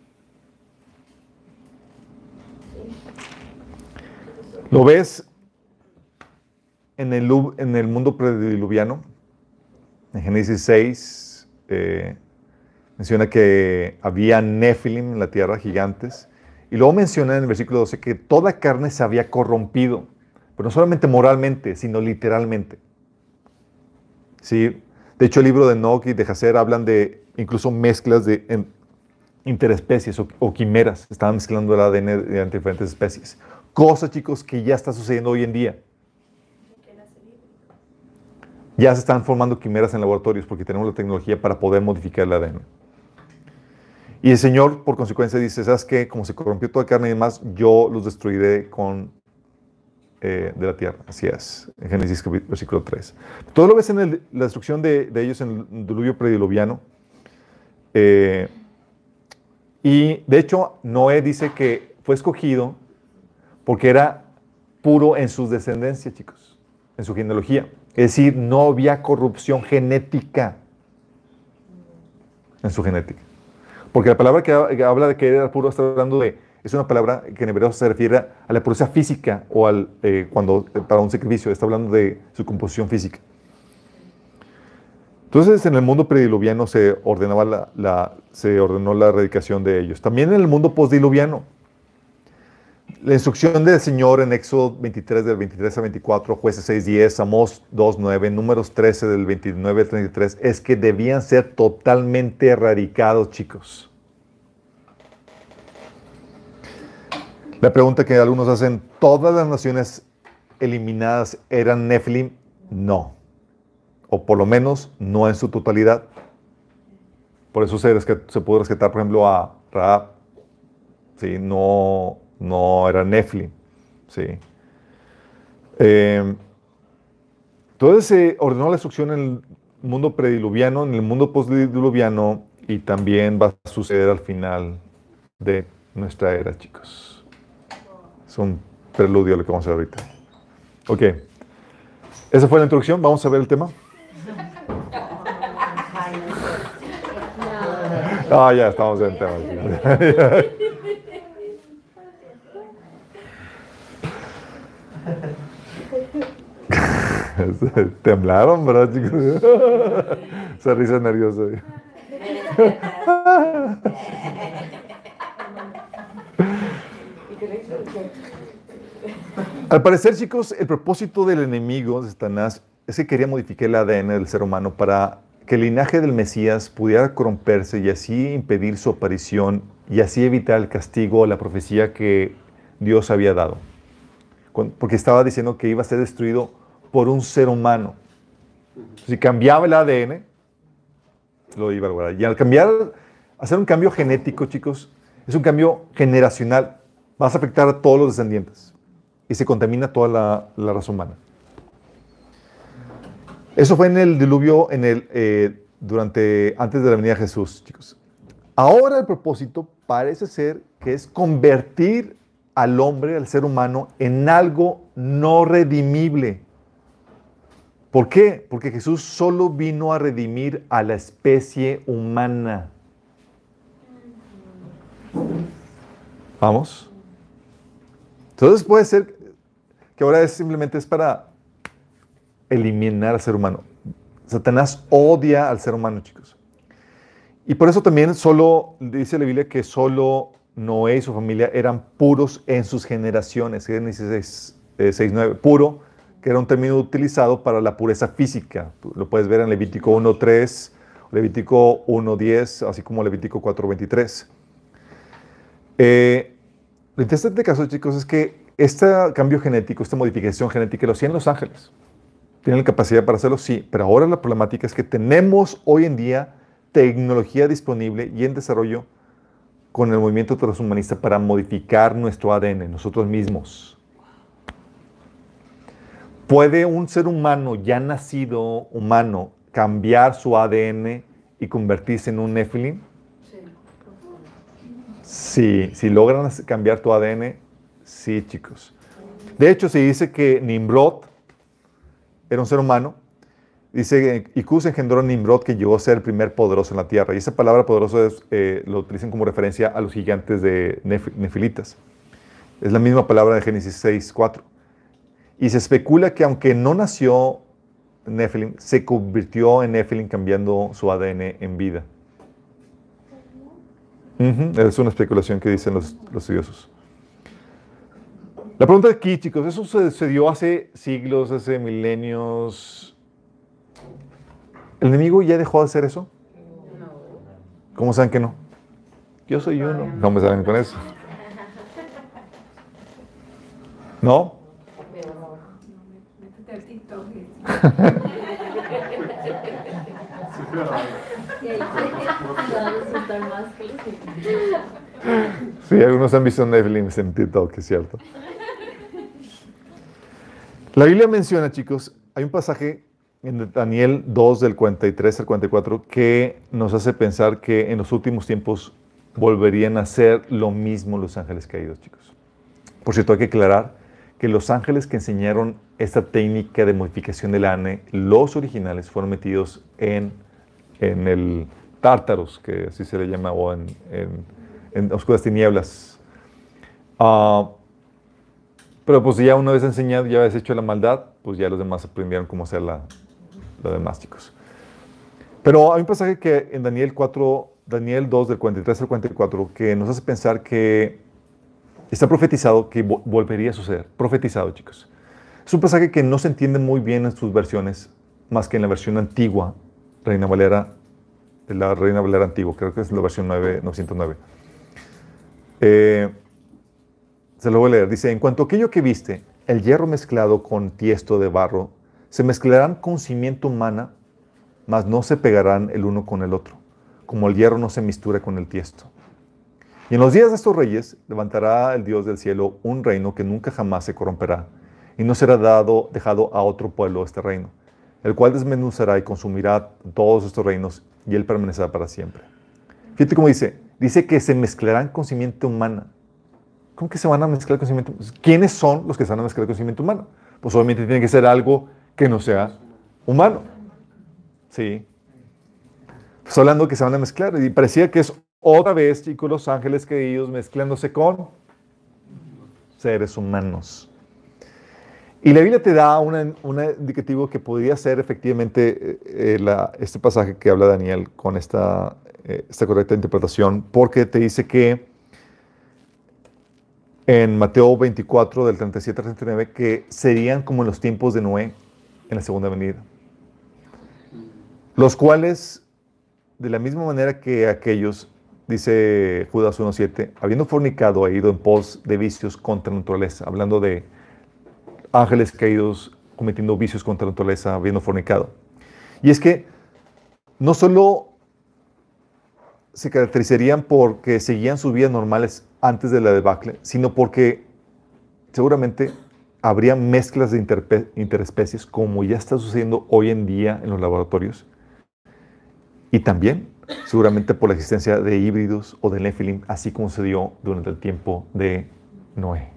Lo ves en el, en el mundo prediluviano, en Génesis 6, eh, menciona que había Nephilim en la tierra, gigantes, y luego menciona en el versículo 12 que toda carne se había corrompido, pero no solamente moralmente, sino literalmente. Sí, de hecho el libro de Enoch y de Hazer hablan de incluso mezclas de interespecies o, o quimeras, estaban mezclando el ADN de diferentes especies. Cosas, chicos, que ya está sucediendo hoy en día. Ya se están formando quimeras en laboratorios porque tenemos la tecnología para poder modificar el ADN. Y el Señor, por consecuencia, dice, ¿sabes qué? Como se corrompió toda carne y demás, yo los destruiré con eh, de la tierra. Así es, en Génesis versículo 3. Todo lo ves en la destrucción de, de ellos en el diluvio prediluviano. Eh, y de hecho, Noé dice que fue escogido porque era puro en sus descendencias, chicos, en su genealogía. Es decir, no había corrupción genética en su genética. Porque la palabra que, ha- que habla de que era puro está hablando de, es una palabra que en hebreo se refiere a la pureza física o al, eh, cuando, para un sacrificio, está hablando de su composición física. Entonces, en el mundo prediluviano se, ordenaba la, la- se ordenó la erradicación de ellos. También en el mundo postdiluviano. La instrucción del Señor en Éxodo 23, del 23 al 24, Jueces 6, 10, Amós 2, 9, Números 13, del 29 al 33, es que debían ser totalmente erradicados, chicos. La pregunta que algunos hacen, ¿todas las naciones eliminadas eran Nephilim? No. O por lo menos no en su totalidad. Por eso se, se pudo rescatar, por ejemplo, a Raab. ¿sí? No, no era Nephilim. ¿sí? Eh, entonces se ordenó la destrucción en el mundo prediluviano, en el mundo postdiluviano y también va a suceder al final de nuestra era, chicos. Es un preludio a lo que vamos a ver ahorita. Ok. Esa fue la introducción. Vamos a ver el tema. Ah, ya estamos en el tema. Temblaron, ¿verdad, chicos? Esa risa nerviosa. Al parecer, chicos, el propósito del enemigo de Satanás es que quería modificar el ADN del ser humano para que el linaje del Mesías pudiera corromperse y así impedir su aparición y así evitar el castigo a la profecía que Dios había dado. Porque estaba diciendo que iba a ser destruido por un ser humano. Si cambiaba el ADN, lo iba a lograr. Y al cambiar, hacer un cambio genético, chicos, es un cambio generacional. Vas a afectar a todos los descendientes y se contamina toda la, la raza humana. Eso fue en el diluvio, en el, eh, durante, antes de la venida de Jesús, chicos. Ahora el propósito parece ser que es convertir al hombre, al ser humano, en algo no redimible. ¿Por qué? Porque Jesús solo vino a redimir a la especie humana. Vamos. Entonces puede ser que ahora es simplemente es para eliminar al ser humano. Satanás odia al ser humano, chicos. Y por eso también solo, dice la Biblia que solo Noé y su familia eran puros en sus generaciones. Génesis 6.9. Puro, que era un término utilizado para la pureza física. Lo puedes ver en Levítico 1.3, Levítico 1.10, así como Levítico 4.23. Eh, lo interesante caso, chicos, es que este cambio genético, esta modificación genética, lo hacían los ángeles. Tienen la capacidad para hacerlo, sí, pero ahora la problemática es que tenemos hoy en día tecnología disponible y en desarrollo con el movimiento transhumanista para modificar nuestro ADN, nosotros mismos. ¿Puede un ser humano ya nacido humano cambiar su ADN y convertirse en un Nephilim? Sí, si logran cambiar tu ADN, sí, chicos. De hecho, se dice que Nimrod era un ser humano. Dice, y Cus engendró a Nimrod, que llegó a ser el primer poderoso en la tierra. Y esa palabra poderoso eh, lo utilizan como referencia a los gigantes de Nefilitas. Es la misma palabra de Génesis 6, 4. Y se especula que aunque no nació Nephilim, se convirtió en Nephilim cambiando su ADN en vida. Es una especulación que dicen los, los estudiosos. La pregunta aquí, chicos, ¿eso sucedió hace siglos, hace milenios? ¿El enemigo ya dejó de hacer eso? ¿Cómo saben que no? Yo soy uno. No me saben con eso. ¿No? Métete al TikTok. Y ahí se va a resultar más que Sí, algunos han visto Nephilim en TikTok, es cierto. La Biblia menciona, chicos, hay un pasaje en Daniel 2 del 43 al 44 que nos hace pensar que en los últimos tiempos volverían a hacer lo mismo los ángeles caídos, chicos. Por cierto, hay que aclarar que los ángeles que enseñaron esta técnica de modificación del ADN, los originales, fueron metidos en, en el tártaros, que así se le llama, o en, en, oscuras tinieblas. Ah, pero pues ya una vez enseñado, ya habías hecho la maldad, pues ya los demás aprendieron cómo hacer la, lo demás. Pero hay un pasaje que en Daniel 4, Daniel 2, del 43 al 44, que nos hace pensar que está profetizado que volvería a suceder. Profetizado, chicos. Es un pasaje que no se entiende muy bien en sus versiones, más que en la versión antigua, Reina Valera, la Reina Valera antigua, creo que es la versión 9, 909. Eh, se lo voy a leer. Dice, en cuanto aquello que viste, el hierro mezclado con tiesto de barro, se mezclarán con cimiento humana, mas no se pegarán el uno con el otro, como el hierro no se mistura con el tiesto. Y en los días de estos reyes levantará el Dios del cielo un reino que nunca jamás se corromperá, y no será dado, dejado a otro pueblo este reino, el cual desmenuzará y consumirá todos estos reinos, y él permanecerá para siempre. Fíjate cómo dice, dice que se mezclarán con simiente humana. ¿Cómo que se van a mezclar con cimiento? ¿Quiénes son los que se van a mezclar con cimiento humano? Pues obviamente tiene que ser algo que no sea humano. Sí. Pues hablando que se van a mezclar. Y parecía que es otra vez, chicos, los ángeles caídos mezclándose con seres humanos. Y la Biblia te da un indicativo que podría ser efectivamente eh, eh, este pasaje que habla Daniel con esta, eh, esta correcta interpretación, porque te dice que en Mateo 24, del 37 al 39, que serían como en los tiempos de Noé en la segunda venida. Los cuales, de la misma manera que aquellos, dice Judas 1.7, habiendo fornicado, ha ido en pos de vicios contra la naturaleza, hablando de ángeles caídos cometiendo vicios contra la naturaleza, habiendo fornicado. Y es que no solo se caracterizarían porque seguían sus vidas normales antes de la debacle, sino porque seguramente habría mezclas de interespecies como ya está sucediendo hoy en día en los laboratorios. Y también seguramente por la existencia de híbridos o de Nephilim, así como se dio durante el tiempo de Noé.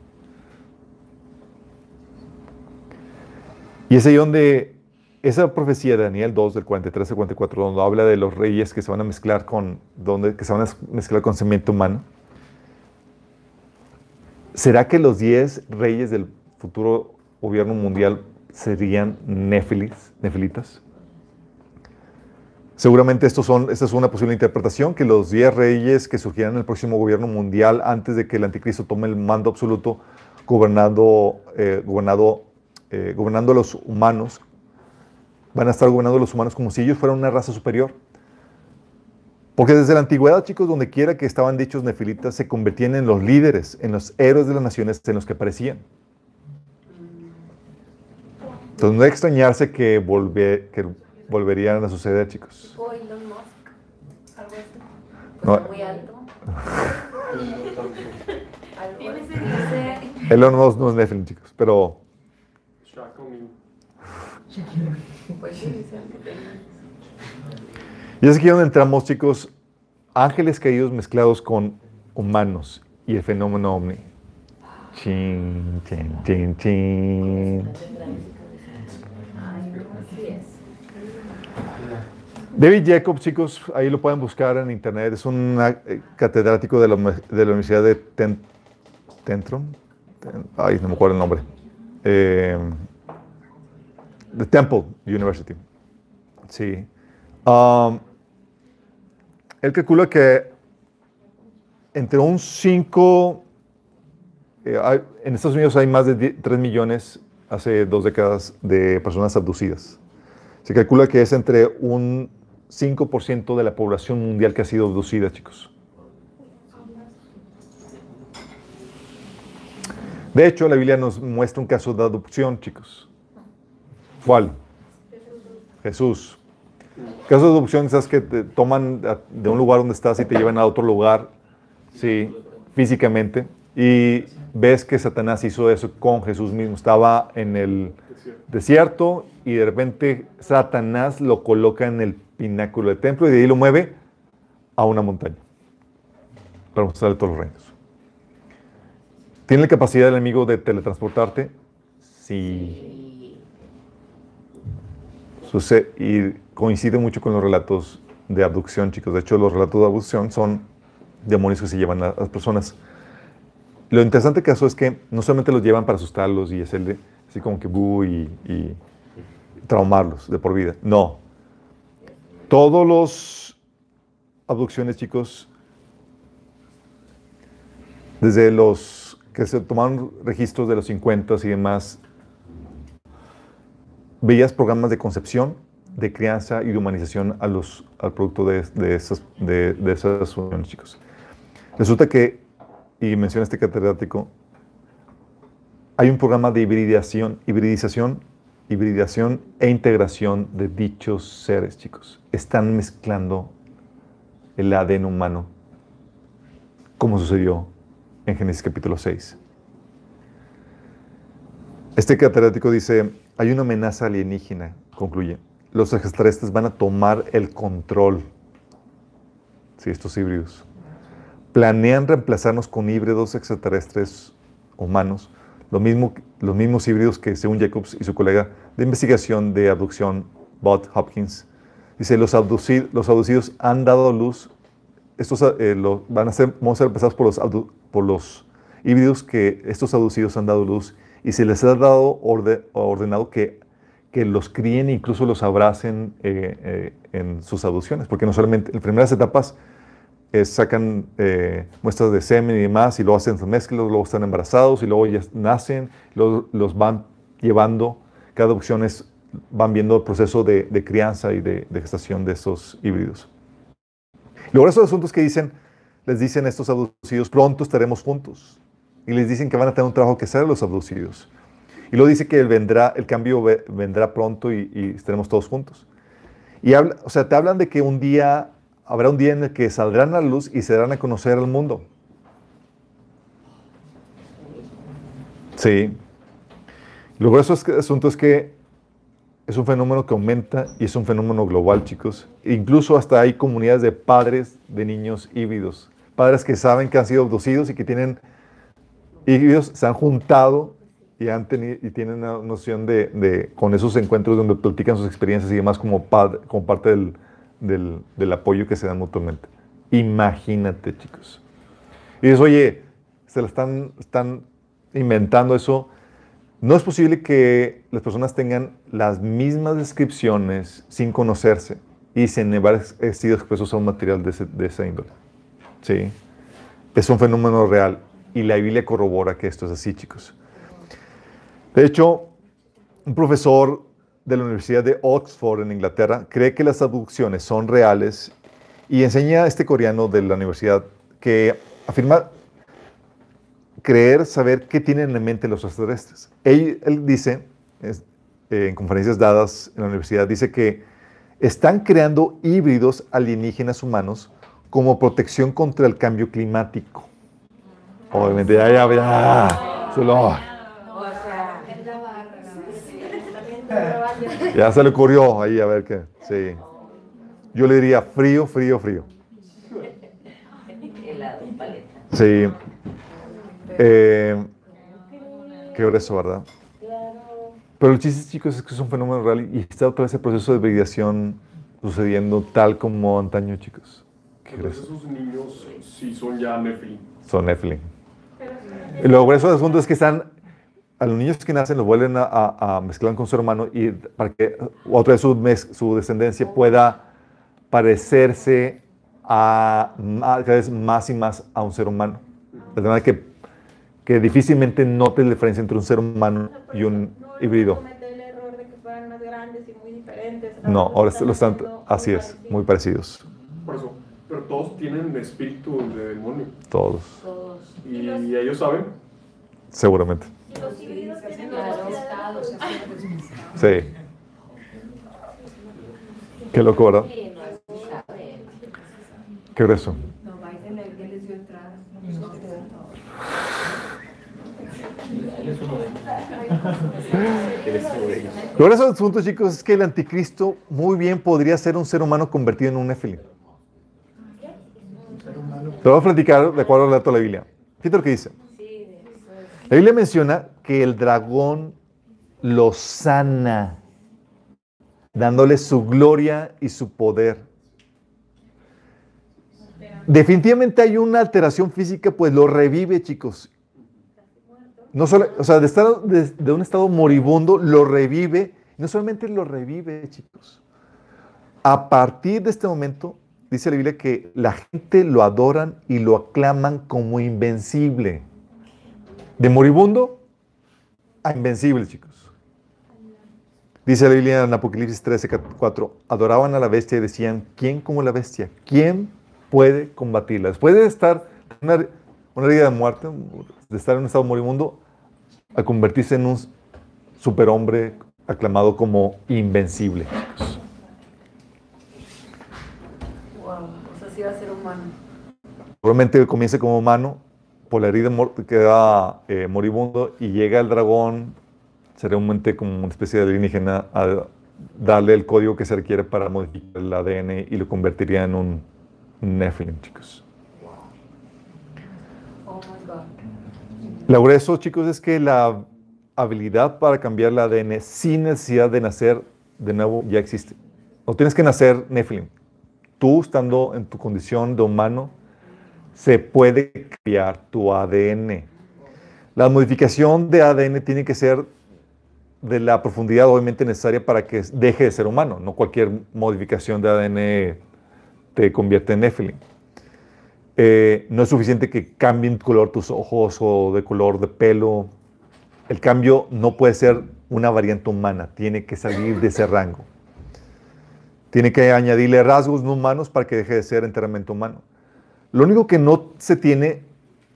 Y es ahí donde esa profecía de Daniel 2, del 43 al 44, donde habla de los reyes que se van a mezclar con, donde, que se van a mezclar con cemento humano, ¿será que los 10 reyes del futuro gobierno mundial serían néfilis, nefilitas? Seguramente estos son, esta es una posible interpretación, que los 10 reyes que surgirán en el próximo gobierno mundial antes de que el anticristo tome el mando absoluto gobernando, eh, gobernado, eh, gobernando a los humanos, van a estar gobernando a los humanos como si ellos fueran una raza superior. Porque desde la antigüedad, chicos, donde quiera que estaban dichos nefilitas, se convertían en los líderes, en los héroes de las naciones en los que aparecían. Entonces no hay extrañarse que, volver, que volverían a suceder, chicos. O Elon Musk, algo así. Pues No. muy alto. Elon Musk no es Nephilim, chicos, pero. Pues y es aquí donde entramos, chicos, ángeles caídos mezclados con humanos y el fenómeno ovni. Chin, chin, chin, chin. Así es. David Jacob, chicos, ahí lo pueden buscar en internet. Es un eh, catedrático de la, Universidad de Ten- Tentrum. Ten- ay, no me acuerdo el nombre. Eh, de Temple University. Sí. Um, él calcula que entre un 5, en Estados Unidos hay más de 10 3 millones, hace dos décadas, de personas abducidas. Se calcula que es entre un 5% de la población mundial que ha sido abducida, chicos. De hecho, la Biblia nos muestra un caso de adopción, chicos. ¿Cuál? Jesús. Caso de adopción, sabes que te toman de un lugar donde estás y te llevan a otro lugar, sí, físicamente. Y ves que Satanás hizo eso con Jesús mismo. Estaba en el desierto y de repente Satanás lo coloca en el pináculo del templo y de ahí lo mueve a una montaña para mostrarle todos los reinos. ¿Tiene la capacidad el enemigo de teletransportarte? Sí. Suce- y coincide mucho con los relatos de abducción, chicos. De hecho, los relatos de abducción son demonios que se llevan a las personas. Lo interesante caso es que no solamente los llevan para asustarlos y hacerle así como que bu y, y traumarlos de por vida. No. Todos los abducciones, chicos, desde los que se tomaron registros de los 50 y demás, veías programas de concepción, de crianza y de humanización a los, al producto de, de esas, de, de esas uniones, chicos. Resulta que, y menciona este catedrático, hay un programa de hibridación, hibridización, hibridación e integración de dichos seres, chicos. Están mezclando el ADN humano, como sucedió en Génesis capítulo 6. Este catedrático dice, hay una amenaza alienígena, concluye. Los extraterrestres van a tomar el control, sí, estos híbridos. Planean reemplazarnos con híbridos extraterrestres humanos, lo mismo, los mismos híbridos que, según Jacobs y su colega de investigación de abducción, Bob Hopkins, dice, los, abduci- los abducidos han dado luz, estos eh, van a ser, vamos a ser reemplazados por los, por los híbridos que estos abducidos han dado luz y se les ha dado orde- ordenado que, que los críen e incluso los abracen eh, eh, en sus abducciones, porque no solamente en primeras etapas eh, sacan eh, muestras de semen y demás, y luego hacen sus mezclas, luego están embarazados, y luego ya nacen, luego los van llevando, cada adopción es, van viendo el proceso de, de crianza y de, de gestación de estos híbridos. Luego estos asuntos que dicen, les dicen estos abducidos, pronto estaremos juntos. Y les dicen que van a tener un trabajo que hacer los abducidos. Y luego dice que el, vendrá, el cambio ve- vendrá pronto y, y estaremos todos juntos. Y habla, o sea, te hablan de que un día, habrá un día en el que saldrán a la luz y se darán a conocer al mundo. Sí. Luego eso es que- asunto es que es un fenómeno que aumenta y es un fenómeno global, chicos. Incluso hasta hay comunidades de padres de niños híbridos. Padres que saben que han sido abducidos y que tienen ellos se han juntado y, han tenido, y tienen una noción de, de- con esos encuentros donde platican sus experiencias y demás como, pad- como parte del, del- apoyo que se dan mutuamente. Imagínate, chicos. Y dices, oye, se la están, están inventando eso. No es posible que las personas tengan las mismas descripciones sin conocerse y sin haber sido expresos a un material de, ese- de esa índole. ¿Sí? Es un fenómeno real y la Biblia corrobora que esto es así, chicos. De hecho, un profesor de la Universidad de Oxford en Inglaterra cree que las abducciones son reales y enseña a este coreano de la universidad que afirma creer, saber qué tienen en mente los extraterrestres. Él, él dice, es- eh, en conferencias dadas en la universidad, dice que están creando híbridos alienígenas humanos como protección contra el cambio climático. Obviamente, ya, ya, ya. Solo- O sea, es la barra. Ya se le ocurrió ahí a ver qué. Sí. Yo le diría frío, frío, frío. Sí. Eh, qué grueso, ¿verdad? Claro. Pero el chiste, chicos, es que es un fenómeno real y está otra vez el proceso de validación sucediendo tal como antaño, chicos. Qué grueso. esos niños sí son ya Nephilim. Son Nephilim. Lo grueso del asunto es que están, a los niños que nacen los vuelven a, a- a mezclar con su hermano y para que otra vez su, mez- su descendencia pueda parecerse a, ma- cada vez más y más a un ser humano. De manera que, que difícilmente note la diferencia entre un ser humano y un No, híbrido. cometer el error de que fueran más grandes y muy diferentes. No, ahora lo están, así muy es, muy parecidos, Por eso. Pero todos tienen espíritu de demonio. todos, Todos. Y ellos saben. seguramente. Los híbridos tienen estados, reproducir. Sí. Qué sabe. Qué grueso. Lo grueso del asunto, chicos, es que el anticristo muy bien podría ser un ser humano convertido en un Nephilim. Te voy a platicar de acuerdo al relato de la Biblia. Fíjate lo que dice. La Biblia menciona que el dragón lo sana, dándole su gloria y su poder. Definitivamente hay una alteración física, pues lo revive, chicos. No solo, o sea, de, estar, de, de un estado moribundo lo revive. No solamente lo revive, chicos. A partir de este momento, dice la Biblia que la gente lo adoran y lo aclaman como invencible. De moribundo a invencible, chicos. Dice la Biblia en Apocalipsis 13, 4, adoraban a la bestia y decían, ¿quién como la bestia? ¿Quién puede combatirla? Después de estar en una, una herida de muerte, de estar en un estado moribundo, a convertirse en un superhombre aclamado como invencible. Wow, o sea, sí va a ser humano. Probablemente comience como humano, por la herida queda eh, moribundo y llega el dragón, será un mente como una especie de alienígena, a darle el código que se requiere para modificar el ADN y lo convertiría en un Nephilim, chicos. Lo grueso, chicos, es que la habilidad para cambiar el ADN sin necesidad de nacer de nuevo ya existe. No tienes que nacer Nephilim. Tú, estando en tu condición de humano, se puede cambiar tu ADN. La modificación de ADN tiene que ser de la profundidad obviamente necesaria para que deje de ser humano. No cualquier modificación de ADN te convierte en Nephilim. Eh, no es suficiente que cambien color tus ojos o de color de pelo. El cambio no puede ser una variante humana, tiene que salir de ese rango. Tiene que añadirle rasgos no humanos para que deje de ser enteramente humano. Lo único que no se tiene,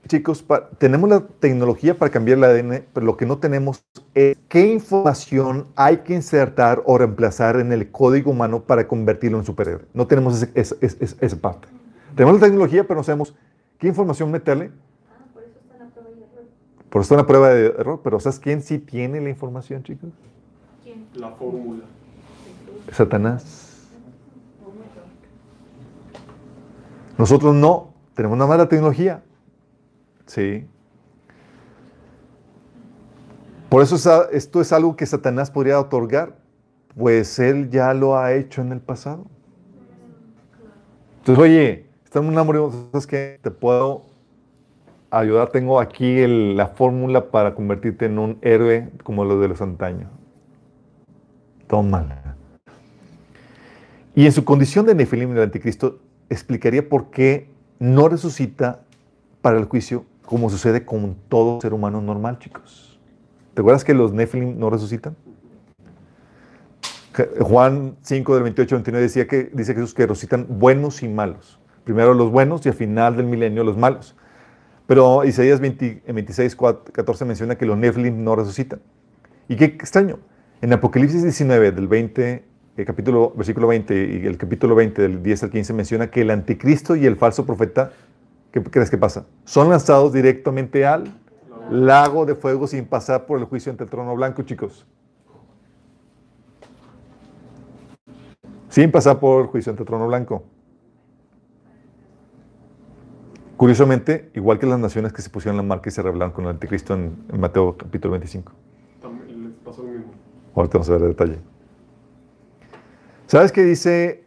chicos, pa- tenemos la tecnología para cambiar el ADN, pero lo que no tenemos es qué información hay que insertar o reemplazar en el código humano para convertirlo en superhéroe. No tenemos ese- ese- ese- esa parte. Tenemos la tecnología, pero no sabemos qué información meterle. Ah, por eso está la prueba y error. Por eso está en la prueba de error, pero ¿sabes quién sí tiene la información, chicos? La fórmula. Satanás. Nosotros no, tenemos nada más la tecnología. Sí. Por eso esto es algo que Satanás podría otorgar, pues él ya lo ha hecho en el pasado. Entonces, oye, estamos en un amor, ¿sabes qué? Te puedo ayudar. Tengo aquí la fórmula para convertirte en un héroe como los de los antaños. Tómala. Y en su condición de Nefilim del anticristo, explicaría por qué no resucita para el juicio como sucede con todo ser humano normal, chicos. ¿Te acuerdas que los Nefilim no resucitan? Juan 5 del 28 al 29 decía que, dice Jesús que resucitan buenos y malos. Primero los buenos y al final del milenio los malos. Pero Isaías 20 en 26, 4, 14 menciona que los Nefilim no resucitan. Y qué extraño. En Apocalipsis 19, del 20, el capítulo, versículo 20 y el capítulo 20, del 10 al 15, menciona que el anticristo y el falso profeta, ¿qué crees que pasa? Son lanzados directamente al lago de fuego sin pasar por el juicio ante el trono blanco, chicos. Sin pasar por el juicio ante el trono blanco. Curiosamente, igual que las naciones que se pusieron la marca y se rebelaron con el anticristo en, en Mateo capítulo 25. También les pasó lo mismo. Ahorita vamos a ver el detalle. ¿Sabes qué dice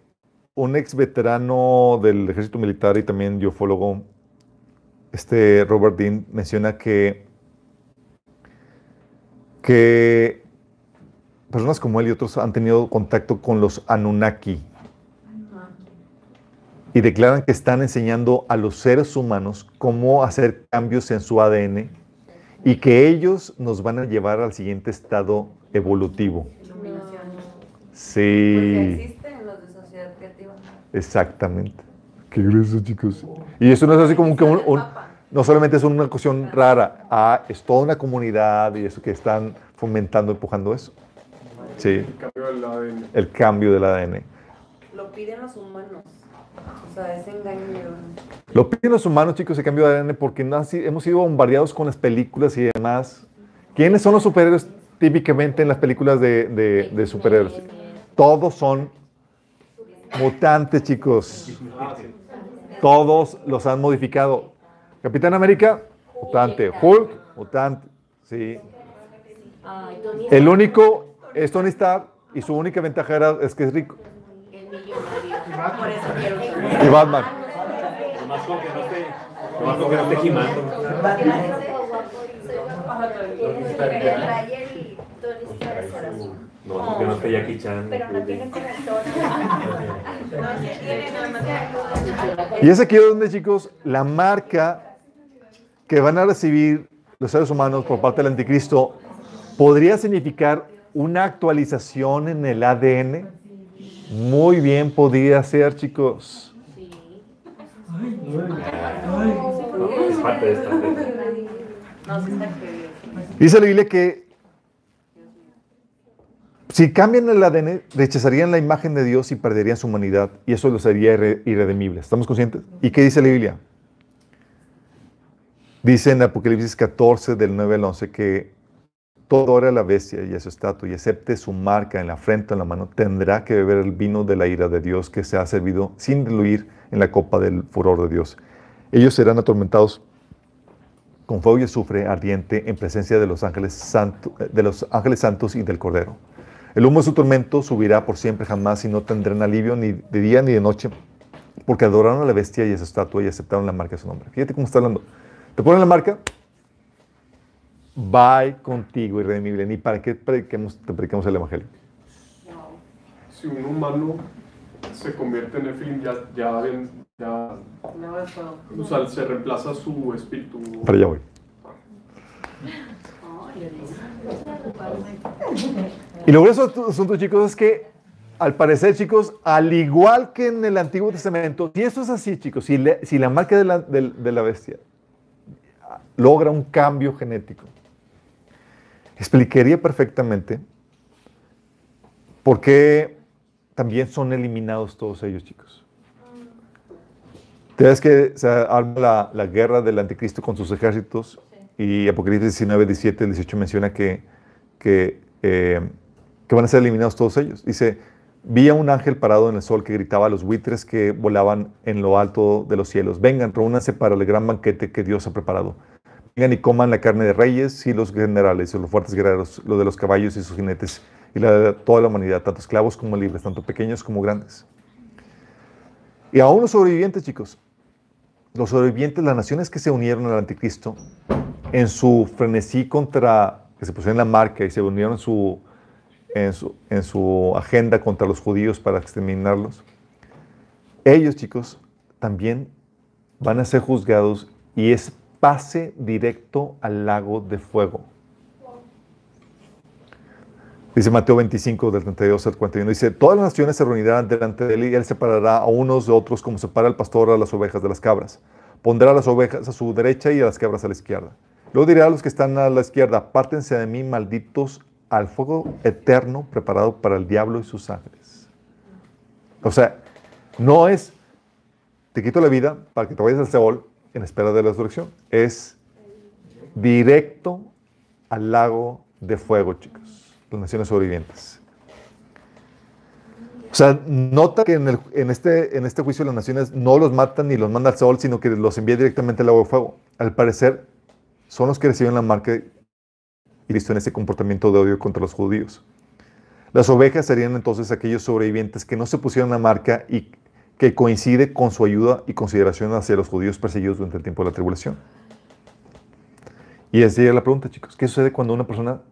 un ex veterano del ejército militar y también ufólogo? Este Robert Dean menciona que, que personas como él y otros han tenido contacto con los Anunnaki y declaran que están enseñando a los seres humanos cómo hacer cambios en su ADN y que ellos nos van a llevar al siguiente estado evolutivo. Iluminación. Porque Sí, existen los de sociedad creativa. exactamente. Qué grueso, chicos. Y eso no es así como que un- un- no solamente es una cuestión rara, ah, es toda una comunidad y eso que están fomentando, empujando eso. Sí, El cambio del ADN. el cambio del ADN. Lo piden los humanos. O sea, es engaño. Lo piden los humanos, chicos, el cambio de ADN porque no así- hemos sido bombardeados con las películas y demás. ¿Quiénes son los superhéroes típicamente en las películas de, de- de superhéroes? Todos son mutantes, chicos. Todos los han modificado. Capitán América, mutante. Hulk, mutante. Sí. El único es Tony Stark y su única ventaja era, es que es rico. el millonario. Por eso quiero Y Batman. No esté, nomás con que no esté Jackie Chan. Pero no tiene corazón. Y es aquí donde, chicos, la marca que van a recibir los seres humanos por parte del anticristo podría significar una actualización en el ADN. Muy bien podría ser, chicos. Es parte de esta. No, sí. Dice la Biblia que si cambian el ADN, rechazarían la imagen de Dios y perderían su humanidad. Y eso los haría irre-. ¿Estamos conscientes? ¿Y qué dice la Biblia? Dice en Apocalipsis 14, del 9 al 11, que todo ora a la bestia y a su estatua y acepte su marca en la frente en la mano, tendrá que beber el vino de la ira de Dios que se ha servido sin diluir en la copa del furor de Dios. Ellos serán atormentados con fuego y azufre ardiente en presencia de los ángeles santos y del Cordero. El humo de su tormento subirá por siempre jamás y no tendrán alivio ni de día ni de noche, porque adoraron a la bestia y a su estatua y aceptaron la marca de su nombre. Fíjate cómo está hablando. Te ponen la marca, bye contigo, irredimible. Ni para qué prediquemos, te predicamos el Evangelio. Si un humano se convierte en Nephilim, ya, ya, ya No o sea, se reemplaza su espíritu. Para allá voy. Y lo grueso asunto, chicos, es que al parecer, chicos, al igual que en el Antiguo Testamento, si eso es así, chicos, si, la marca de la, bestia logra un cambio genético, explicaría perfectamente por qué también son eliminados todos ellos, chicos. Te que se arma la guerra del anticristo con sus ejércitos y Apocalipsis 19, 17, 18 menciona que, que, eh, que van a ser eliminados todos ellos. Dice, vi a un ángel parado en el sol que gritaba a los buitres que volaban en lo alto de los cielos, vengan, reúnanse para el gran banquete que Dios ha preparado. vengan y coman la carne de reyes y los generales, y los fuertes guerreros, lo de los caballos y sus jinetes, y la toda la humanidad, tanto esclavos como libres, tanto pequeños como grandes. Y aún los sobrevivientes, chicos, los sobrevivientes, las naciones que se unieron al anticristo, en su frenesí contra, que se pusieron en la marca y se unieron en su, en su, en su agenda contra los judíos para exterminarlos, ellos, chicos, también van a ser juzgados y es pase directo al lago de fuego. Dice Mateo 25, del 32 al 41. Dice, todas las naciones se reunirán delante de él y él separará a unos de otros como separa el pastor a las ovejas de las cabras. Pondrá a las ovejas a su derecha y a las cabras a la izquierda. Luego dirá a los que están a la izquierda, apártense de mí, malditos, al fuego eterno preparado para el diablo y sus ángeles. O sea, no es, te quito la vida para que te vayas al Seol en espera de la resurrección. Es directo al lago de fuego, chicos, las naciones sobrevivientes. O sea, nota que en, este, este juicio las naciones no los matan ni los manda al sol, sino que los envía directamente al lago de fuego. Al parecer, son los que reciben la marca y Cristo en ese comportamiento de odio contra los judíos. Las ovejas serían entonces aquellos sobrevivientes que no se pusieron la marca y que coincide con su ayuda y consideración hacia los judíos perseguidos durante el tiempo de la tribulación. Y esa es la pregunta, chicos. ¿Qué sucede cuando una persona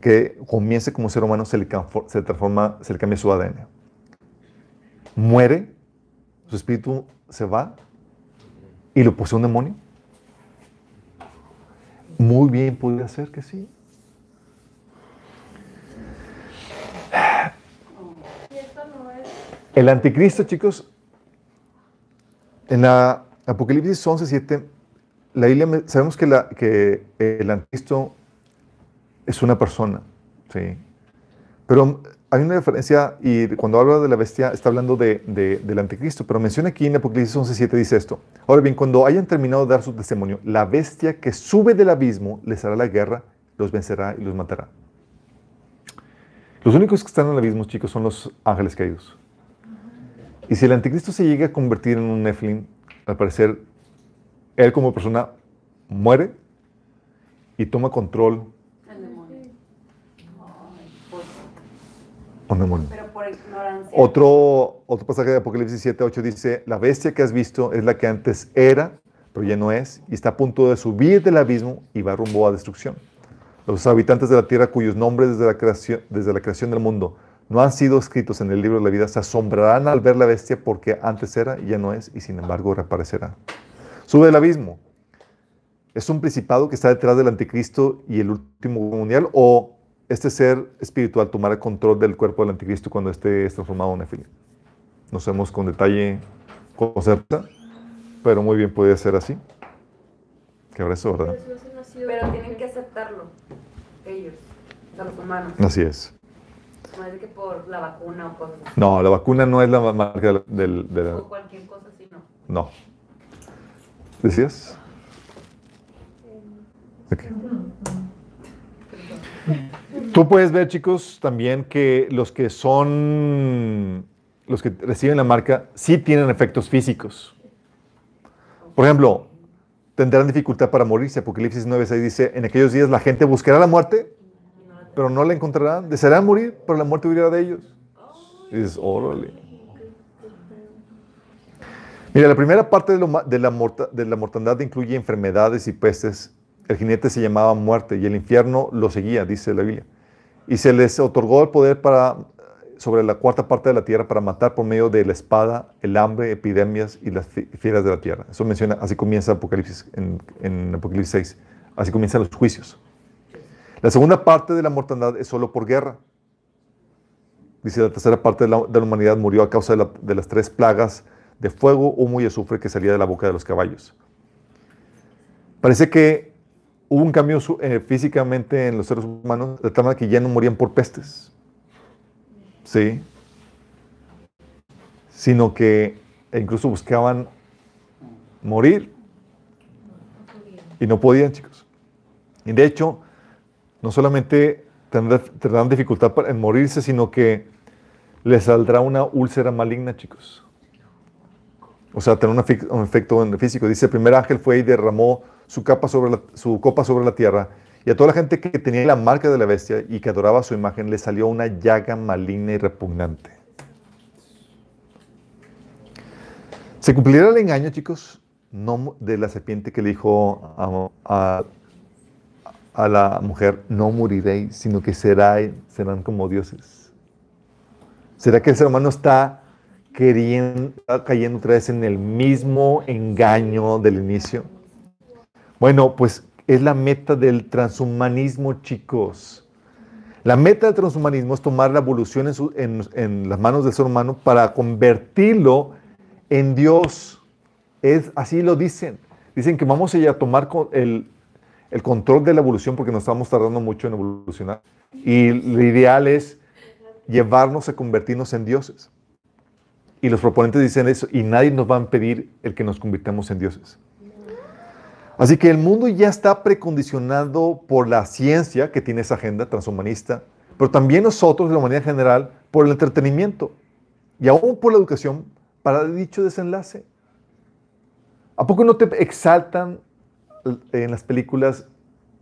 que comience como ser humano se transforma, se le cambia su ADN? Muere, su espíritu se va y lo posee un demonio. Muy bien podría ser que sí. El anticristo, chicos, en la Apocalipsis 11.7, la Biblia, sabemos que, la, que el anticristo es una persona, ¿sí? Pero hay una diferencia, y cuando habla de la bestia, está hablando de, de- del anticristo, pero menciona aquí en Apocalipsis 11.7, dice esto. Ahora bien, cuando hayan terminado de dar su testimonio, la bestia que sube del abismo les hará la guerra, los vencerá y los matará. Los únicos que están en el abismo, chicos, son los ángeles caídos. Y si el anticristo se llega a convertir en un Nephilim, al parecer, él como persona muere y toma control El demonio. Un demonio. Pero por ignorancia. Otro, otro pasaje de Apocalipsis 7, 8 dice, la bestia que has visto es la que antes era, pero ya no es, y está a punto de subir del abismo y va rumbo a destrucción. Los habitantes de la tierra cuyos nombres desde la creación, desde la creación del mundo no han sido escritos en el libro de la vida se asombrarán al ver la bestia porque antes era y ya no es, y sin embargo reaparecerá. Sube del abismo. ¿Es un principado que está detrás del anticristo y el último mundial? ¿O este ser espiritual tomará control del cuerpo del anticristo cuando esté transformado en Nefilim? No sabemos con detalle, con certeza, pero muy bien podría ser así. Que habrá eso, Pero ¿verdad? Pero tienen que aceptarlo. Ellos. O sea, los humanos. Así es. No es de que por la vacuna o cosas así. No, la vacuna no es la marca del... del- de la- O cualquier cosa así, no. no. ¿Decías? Ok. Tú puedes ver, chicos, también que los que son, los que reciben la marca, sí tienen efectos físicos. Por ejemplo, tendrán dificultad para morirse. Apocalipsis 9.6 dice, en aquellos días la gente buscará la muerte, pero no la encontrarán. Desearán morir, pero la muerte huirá de ellos. Y dices, órale. Mira, la primera parte de, la de la mortandad incluye enfermedades y pestes. El jinete se llamaba muerte y el infierno lo seguía, dice la Biblia. Y se les otorgó el poder para, sobre la cuarta parte de la tierra para matar por medio de la espada, el hambre, epidemias y las fi- fieras de la tierra. Eso menciona, así comienza Apocalipsis, en, Apocalipsis 6. Así comienzan los juicios. La segunda parte de la mortandad es solo por guerra. Dice, la tercera parte de la, humanidad murió a causa de, de las tres plagas de fuego, humo y azufre que salía de la boca de los caballos. Parece que hubo un cambio eh, físicamente en los seres humanos, de tal manera que ya no morían por pestes. Sí. Sino que incluso buscaban morir y no podían, chicos. Y de hecho, no solamente tendrán, tendrán dificultad en morirse, sino que les saldrá una úlcera maligna, chicos. O sea, efe- un efecto en el físico. Dice, el primer ángel fue y derramó su, copa sobre la tierra. Y a toda la gente que tenía la marca de la bestia y que adoraba su imagen, le salió una llaga maligna y repugnante. ¿Se cumplirá el engaño, chicos? No de la serpiente que le dijo a la mujer, no moriréis, sino que será, serán como dioses. ¿Será que el ser humano está queriendo, está cayendo otra vez en el mismo engaño del inicio? Bueno, pues es la meta del transhumanismo, chicos. La meta del transhumanismo es tomar la evolución en, las manos del ser humano para convertirlo en Dios. Es, así lo dicen. Dicen que vamos a tomar el, el control de la evolución porque nos estamos tardando mucho en evolucionar. Y lo ideal es llevarnos a convertirnos en dioses. Y los proponentes dicen eso, y nadie nos va a impedir el que nos convirtamos en dioses. Así que el mundo ya está precondicionado por la ciencia que tiene esa agenda transhumanista, pero también nosotros, la humanidad en general, por el entretenimiento y aún por la educación para dicho desenlace. ¿A poco no te exaltan en las películas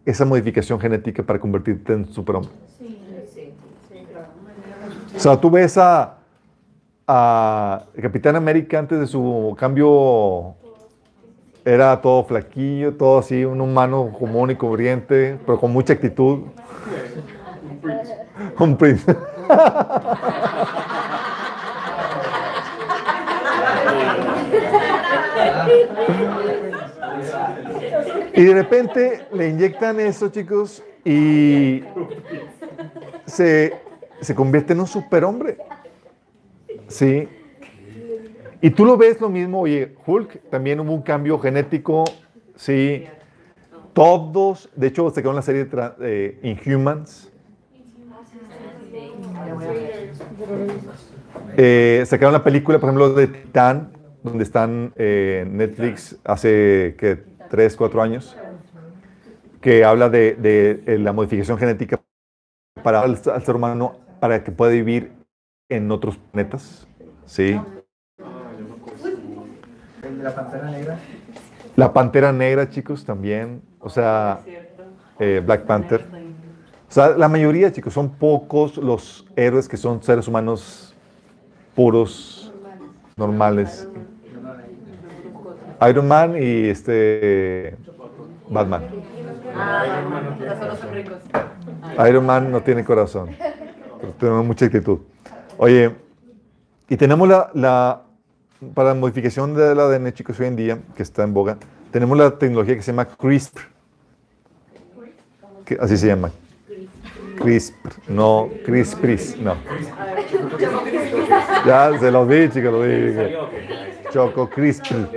esa modificación genética para convertirte en superhombre? O sea, tú ves a, a Capitán América antes de su cambio, era todo flaquillo, todo así, un humano común y corriente, pero con mucha actitud. Un príncipe. Un príncipe. Y de repente le inyectan eso, chicos, y se, se convierte en un superhombre. Sí. Y tú lo ves lo mismo, oye, Hulk también hubo un cambio genético, sí. Todos, de hecho, se quedó en la serie de de Inhumans. Eh, sacaron la película, por ejemplo, de Titán, donde están eh, Netflix hace que 3, 4 años, que habla de, eh, la modificación genética para el, ser humano para que pueda vivir en otros planetas. Sí. La pantera negra. La pantera negra, chicos, también. O sea, eh, Black Panther. O sea, la mayoría, chicos, son pocos los héroes que son seres humanos puros, normales. Iron Man y este Batman. Iron Man no tiene corazón, pero tenemos mucha actitud. Oye, y tenemos la, la para la modificación del ADN, chicos, hoy en día, que está en boga, tenemos la tecnología que se llama CRISPR. Que así se llama. CRISPR, no CRISPRIS, no. Ya se los vi, chicos, lo ok. Choco CRISPR.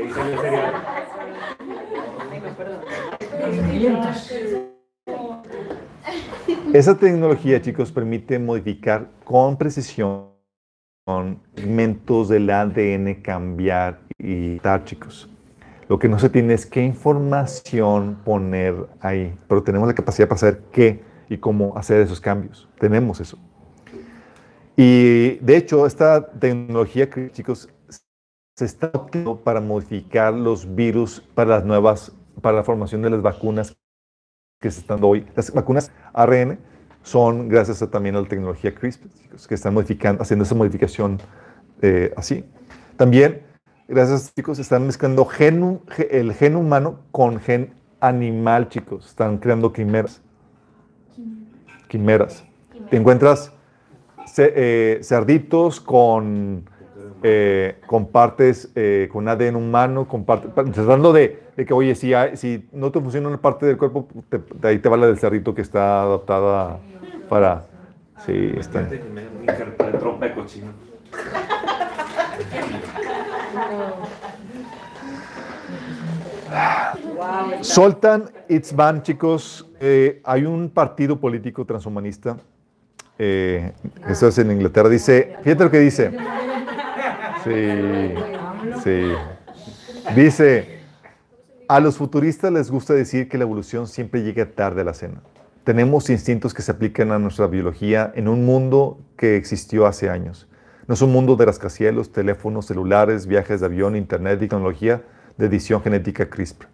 Esa tecnología, chicos, permite modificar con precisión segmentos del ADN, cambiar y tal, chicos. Lo que no se tiene es qué información poner ahí, pero tenemos la capacidad para saber qué y cómo hacer esos cambios. Tenemos eso. Y de hecho, esta tecnología, chicos, se está utilizando para modificar los virus para las nuevas, para la formación de las vacunas que se están dando hoy. Las vacunas ARN son gracias a, también a la tecnología CRISPR, chicos, que están modificando, haciendo esa modificación eh, así. También, gracias, chicos, están mezclando gen, ge- el gen humano con gen animal, chicos. Están creando quimeras. Quimeras. Te encuentras eh, cerditos con, eh, con partes, eh, con ADN humano, con partes, tratando de, de que, oye, si, hay- si no te funciona una parte del cuerpo, te- de ahí te va la del cerdito que está adaptada para... Sí, está. Trompa de cochino. Soltan chicos. eh, hay un partido político transhumanista. Eh, eso es en Inglaterra. Dice, fíjate lo que dice. Sí, sí. Dice, a los futuristas les gusta decir que la evolución siempre llega tarde a la cena. Tenemos instintos que se aplican a nuestra biología en un mundo que existió hace años. No es un mundo de rascacielos, teléfonos, celulares, viajes de avión, internet y tecnología de edición genética CRISPR.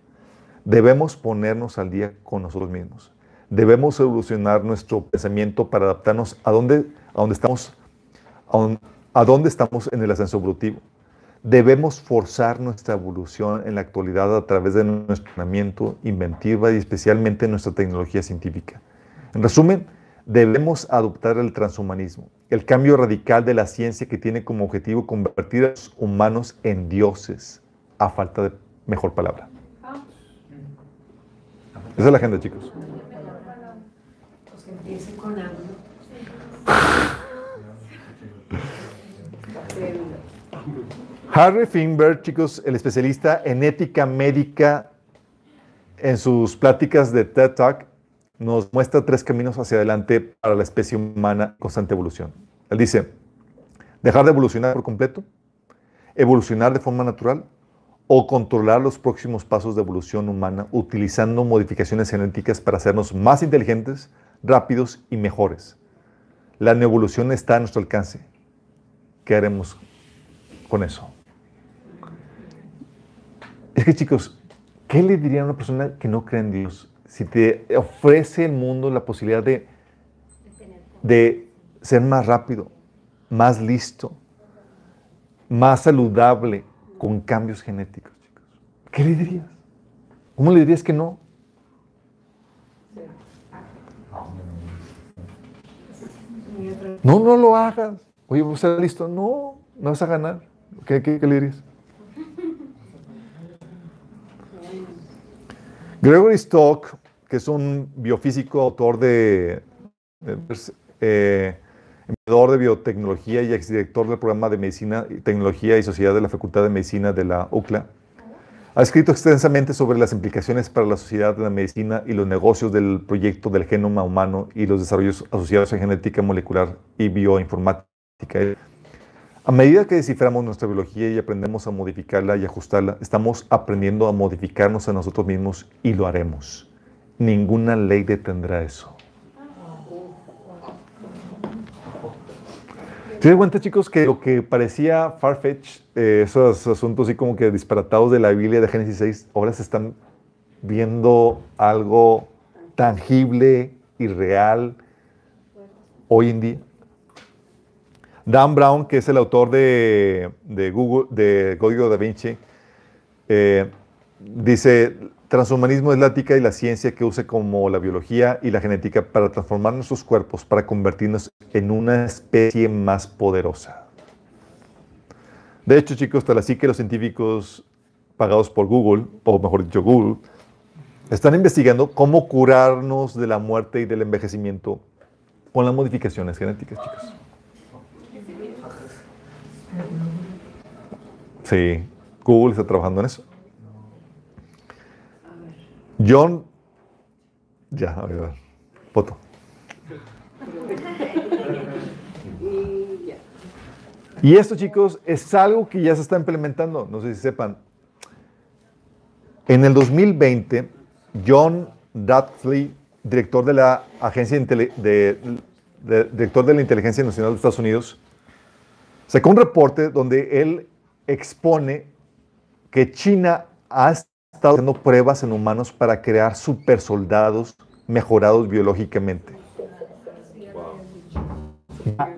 Debemos ponernos al día con nosotros mismos. Debemos evolucionar nuestro pensamiento para adaptarnos a dónde, a dónde estamos, a dónde estamos en el ascenso evolutivo. Debemos forzar nuestra evolución en la actualidad a través de nuestro entrenamiento, inventiva y especialmente nuestra tecnología científica. En resumen, debemos adoptar el transhumanismo, el cambio radical de la ciencia que tiene como objetivo convertir a los humanos en dioses, a falta de mejor palabra. Esa es la agenda, chicos. Pues que empiece con algo. Harry Finberg, chicos, el especialista en ética médica, en sus pláticas de TED Talk, nos muestra tres caminos hacia adelante para la especie humana en constante evolución. Él dice, dejar de evolucionar por completo, evolucionar de forma natural o controlar los próximos pasos de evolución humana utilizando modificaciones genéticas para hacernos más inteligentes, rápidos y mejores. La neoevolución está a nuestro alcance. ¿Qué haremos con eso? Es que chicos, ¿qué le diría a una persona que no cree en Dios si te ofrece el mundo la posibilidad de, de ser más rápido, más listo, más saludable con cambios genéticos, chicos? ¿Qué le dirías? ¿Cómo le dirías que no? No, no lo hagas. Oye, ¿vas a estar listo? No, no vas a ganar. ¿Qué, qué, qué le dirías? Gregory Stock, que es un biofísico, autor de, de- eh, de biotecnología y exdirector del programa de medicina, tecnología y sociedad de la Facultad de Medicina de la UCLA, ha escrito extensamente sobre las implicaciones para la sociedad de la medicina y los negocios del proyecto del genoma humano y los desarrollos asociados en genética molecular y bioinformática. A medida que desciframos nuestra biología y aprendemos a modificarla y ajustarla, estamos aprendiendo a modificarnos a nosotros mismos y lo haremos. Ninguna ley detendrá eso. ¿Se dan cuenta, chicos, que lo que parecía farfetch, eh, esos asuntos así como que disparatados de la Biblia de Génesis 6, ahora se están viendo algo tangible y real hoy en día? Dan Brown, que es el autor de, Google, de da Vinci, eh, dice, transhumanismo es la ética y la ciencia que use como la biología y la genética para transformar nuestros cuerpos, para convertirnos en una especie más poderosa. De hecho, chicos, tal así que los científicos pagados por Google, o mejor dicho, Google, están investigando cómo curarnos de la muerte y del envejecimiento con las modificaciones genéticas, chicos. Sí, Google está trabajando en eso. John, ya, a ver, foto. Y esto, chicos, es algo que ya se está implementando. No sé si sepan. En el 2020, John Dudley, director de la Agencia de, de- director de la Inteligencia Nacional de Estados Unidos, sacó un reporte donde él expone que China ha estado haciendo pruebas en humanos para crear supersoldados mejorados biológicamente.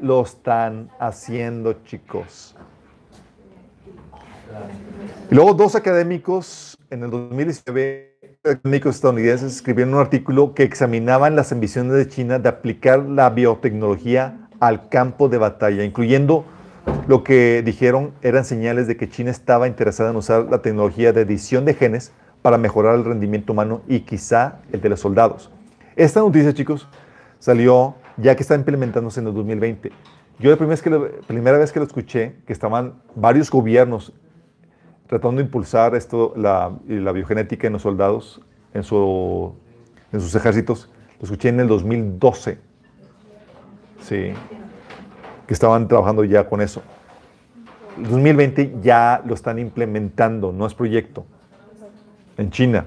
Lo están haciendo, chicos. Y luego dos académicos en el 2019, académicos estadounidenses, escribieron un artículo que examinaban las ambiciones de China de aplicar la biotecnología al campo de batalla, incluyendo lo que dijeron eran señales de que China estaba interesada en usar la tecnología de edición de genes para mejorar el rendimiento humano y quizá el de los soldados. Esta noticia, chicos, salió ya que está implementándose en el 2020. Yo la primera vez que lo, primera vez que lo escuché, que estaban varios gobiernos tratando de impulsar esto, la, la biogenética en los soldados, en, su, en sus ejércitos, lo escuché en el 2012. Sí, que estaban trabajando ya con eso. El 2020 ya lo están implementando, no es proyecto. En China,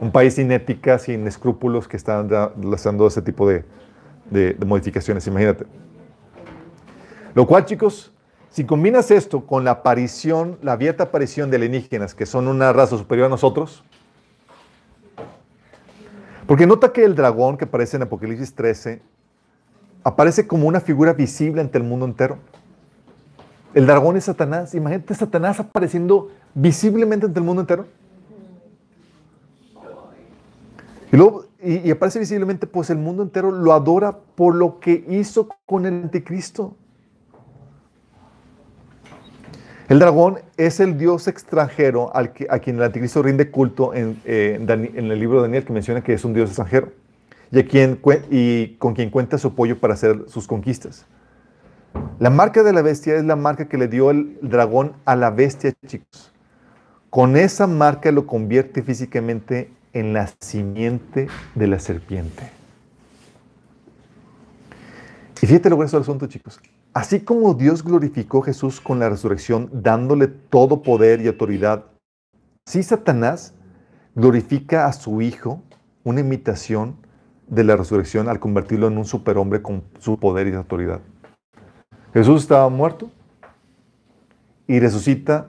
un país sin ética, sin escrúpulos, que están lanzando ese tipo de- de modificaciones, imagínate. Lo cual, chicos, Si combinas esto con la aparición, la abierta aparición de alienígenas, que son una raza superior a nosotros, porque nota que el dragón que aparece en Apocalipsis 13 aparece como una figura visible ante el mundo entero. El dragón es Satanás. Imagínate Satanás apareciendo visiblemente ante el mundo entero. Y, luego, y, aparece visiblemente, pues el mundo entero lo adora por lo que hizo con el anticristo. El dragón es el dios extranjero al que, a quien el anticristo rinde culto en, eh, en el libro de Daniel, que menciona que es un dios extranjero y, a y con quien cuenta su apoyo para hacer sus conquistas. La marca de la bestia es la marca que le dio el dragón a la bestia, chicos. Con esa marca lo convierte físicamente en la simiente de la serpiente. Y fíjate lo grueso del asunto, chicos. Así como Dios glorificó a Jesús con la resurrección, dándole todo poder y autoridad, sí Satanás glorifica a su Hijo, una imitación de la resurrección, al convertirlo en un superhombre con su poder y autoridad. Jesús estaba muerto y resucita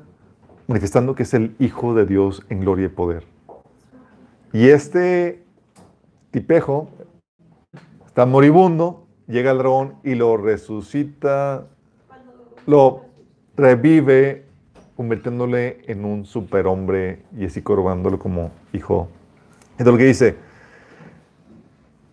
manifestando que es el Hijo de Dios en gloria y poder. Y este tipejo está moribundo, llega el dragón y lo resucita, lo revive, convirtiéndole en un superhombre y así coronándolo como hijo. Entonces lo que dice,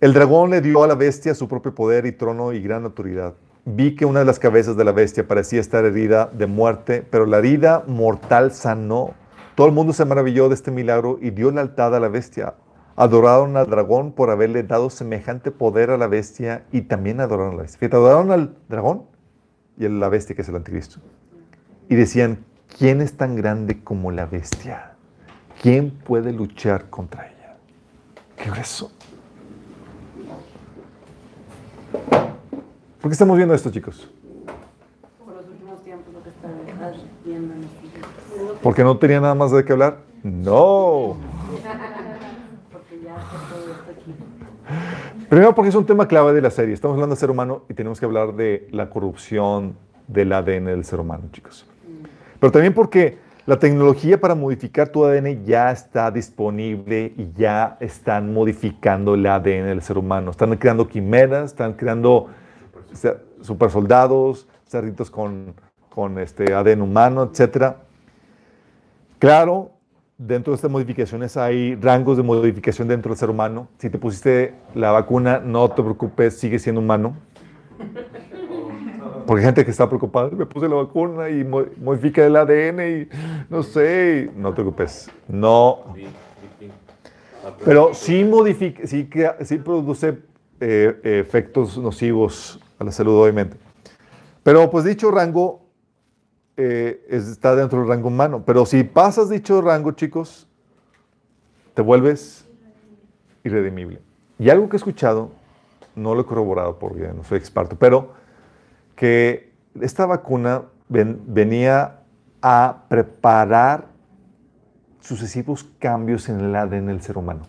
el dragón le dio a la bestia su propio poder y trono y gran autoridad. Vi que una de las cabezas de la bestia parecía estar herida de muerte, pero la herida mortal sanó. Todo el mundo se maravilló de este milagro y dio lealtad a la bestia. Adoraron al dragón por haberle dado semejante poder a la bestia y también adoraron a la bestia. Adoraron al dragón y a la bestia que es el anticristo. Y decían, ¿quién es tan grande como la bestia? ¿Quién puede luchar contra ella? ¿Qué grueso? ¿Por qué estamos viendo esto, chicos? Por los últimos tiempos lo que está viendo en. ¿Porque no tenía nada más de qué hablar? No. Porque ya está todo esto aquí. Primero porque es un tema clave de la serie. Estamos hablando del ser humano y tenemos que hablar de la corrupción del ADN del ser humano, chicos. Pero también porque la tecnología para modificar tu ADN ya está disponible y ya están modificando el ADN del ser humano. Están creando quimeras, están creando super soldados, cerditos con, con este ADN humano, etc. Claro, dentro de estas modificaciones hay rangos de modificación dentro del ser humano. Si te pusiste la vacuna, no te preocupes, sigue siendo humano. Porque hay gente que está preocupada, me puse la vacuna y mo- modifica el ADN y no sé, no te preocupes. No, pero sí modifica, sí, sí produce eh, efectos nocivos a la salud, obviamente. Pero pues dicho rango eh, es- está dentro del rango humano. Pero si pasas dicho rango, chicos, te vuelves irredimible. Y algo que he escuchado, no lo he corroborado porque no soy experto, pero que esta vacuna ven- venía a preparar sucesivos cambios en el ADN del ser humano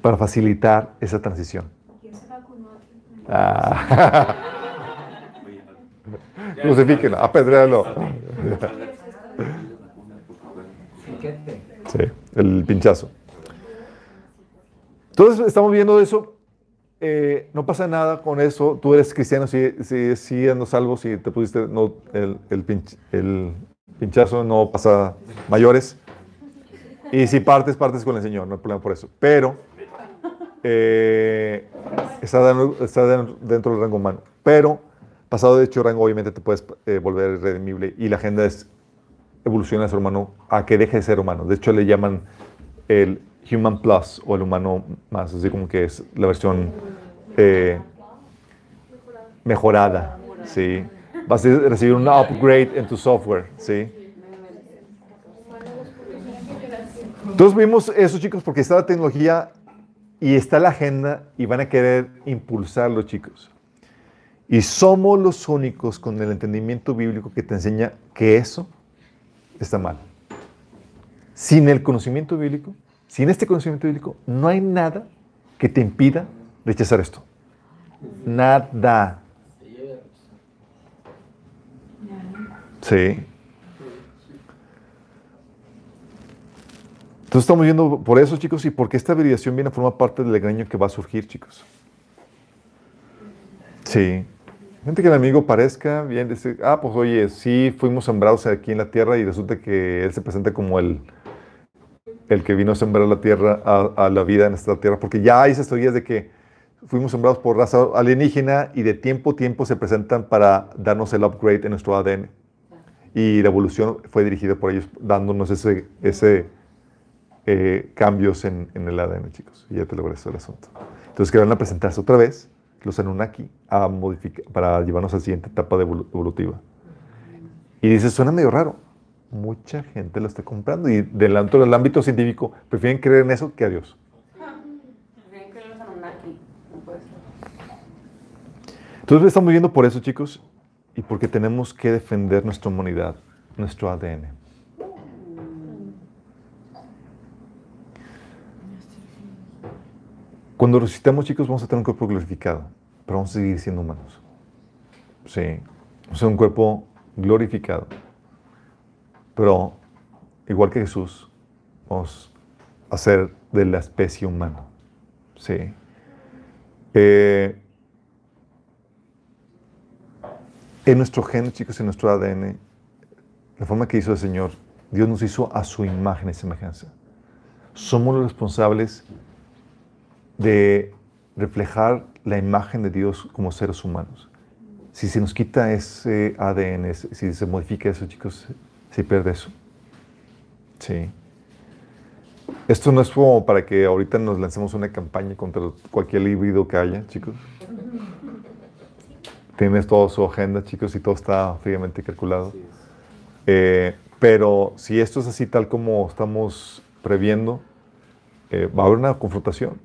para facilitar esa transición. ¿Quién se vacunó? Ah. Crucifíquenlo, apedréalo. Sí, el pinchazo. Entonces estamos viendo eso. Eh, no pasa nada con eso. Tú eres cristiano, si sí, sí, ando salvo, si te pusiste no, el, el pinch- el pinchazo, no pasa mayores. Y si partes, partes con el Señor, no hay problema por eso. Pero eh, está, dentro, del rango humano. Pero pasado de hecho rango, obviamente te puedes eh, volver redimible y la agenda es evoluciona el ser humano a que deje de ser humano. De hecho, le llaman el Human Plus o el humano más, así como que es la versión eh, mejorada. ¿sí? Vas a recibir un upgrade en tu software. ¿sí? Entonces vimos eso, chicos, porque está la tecnología y está la agenda y van a querer impulsarlo, chicos. Y somos los únicos con el entendimiento bíblico que te enseña que eso está mal. Sin el conocimiento bíblico, sin este conocimiento bíblico, no hay nada que te impida rechazar esto. Nada. Sí. Entonces estamos viendo por eso, chicos, y porque esta validación viene a formar parte del engaño que va a surgir, chicos. Sí. Gente que el amigo parezca bien, dice, ah, pues oye, sí fuimos sembrados aquí en la tierra y resulta que él se presenta como el, el que vino a sembrar la tierra, a, a la vida en esta tierra, porque ya hay esas teorías de que fuimos sembrados por raza alienígena y de tiempo a tiempo se presentan para darnos el upgrade en nuestro ADN. Y la evolución fue dirigida por ellos, dándonos ese, ese eh, cambios en, en, el ADN, chicos. Y ya te logré el asunto. Entonces, que van a presentarse otra vez los Anunnaki a modificar, para llevarnos a la siguiente etapa de evolutiva. Y dices, suena medio raro. Mucha gente lo está comprando y dentro del ámbito científico prefieren creer en eso que a Dios. Entonces estamos viendo por eso, chicos, y porque tenemos que defender nuestra humanidad, nuestro ADN. Cuando resucitamos, chicos, vamos a tener un cuerpo glorificado, pero vamos a seguir siendo humanos. Sí, vamos a ser un cuerpo glorificado. Pero, igual que Jesús, vamos a ser de la especie humana. Sí. Eh, en nuestro gen, chicos, en nuestro ADN, la forma que hizo el Señor, Dios nos hizo a su imagen y semejanza. Somos los responsables de reflejar la imagen de Dios como seres humanos. Si se nos quita ese ADN, si se modifica eso, chicos, se pierde eso. Sí. Esto no es como para que ahorita nos lancemos una campaña contra cualquier híbrido que haya, chicos. Tienes toda su agenda, chicos, y todo está fríamente calculado. Eh, pero si esto es así tal como estamos previendo, eh, va a haber una confrontación.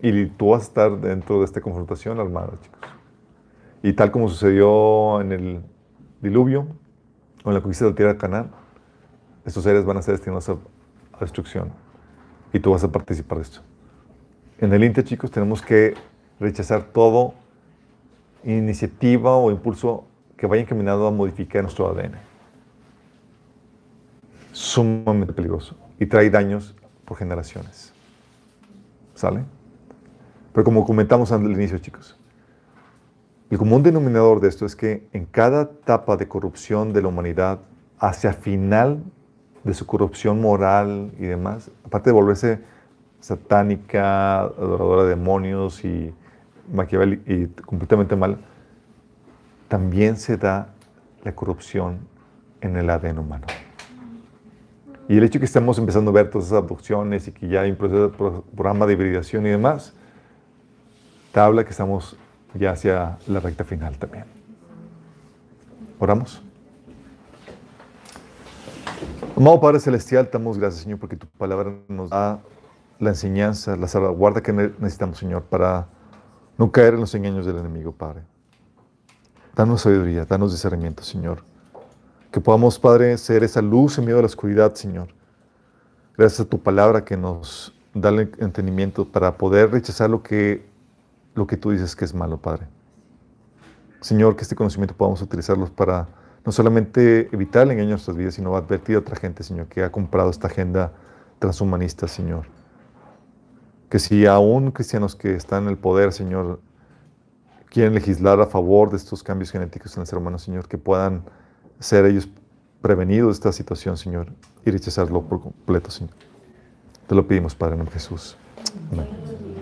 Y tú vas a estar dentro de esta confrontación armada, chicos. Y tal como sucedió en el diluvio, en la conquista de la tierra de Canaán, estos seres van a ser destinados a, a destrucción. Y tú vas a participar de esto. En el Inter, chicos, tenemos que rechazar todo iniciativa o impulso que vaya encaminado a modificar nuestro ADN. Sumamente peligroso y trae daños por generaciones. ¿Sale? Pero como comentamos al inicio, chicos, el común denominador de esto es que en cada etapa de corrupción de la humanidad, hacia final de su corrupción moral y demás, aparte de volverse satánica, adoradora de demonios y Maquiavel y completamente mal, también se da la corrupción en el ADN humano. Y el hecho de que estemos empezando a ver todas esas abducciones y que ya hay un proceso, programa de hibridación y demás, te habla que estamos ya hacia la recta final también. Oramos. Amado Padre Celestial, damos gracias, Señor, porque tu palabra nos da la enseñanza, la salvaguarda que necesitamos, Señor, para no caer en los engaños del enemigo, Padre. Danos sabiduría, danos discernimiento, Señor. Que podamos, Padre, ser esa luz en medio de la oscuridad, Señor. Gracias a tu palabra que nos da el entendimiento para poder rechazar lo que lo que tú dices que es malo, Padre. Señor, que este conocimiento podamos utilizarlos para no solamente evitar el engaño en nuestras vidas, sino advertir a otra gente, Señor, que ha comprado esta agenda transhumanista, Señor. Que si aún cristianos que están en el poder, Señor, quieren legislar a favor de estos cambios genéticos en el ser humano, Señor, que puedan ser ellos prevenidos de esta situación, Señor, y rechazarlo por completo, Señor. Te lo pedimos, Padre, en Jesús. Amén.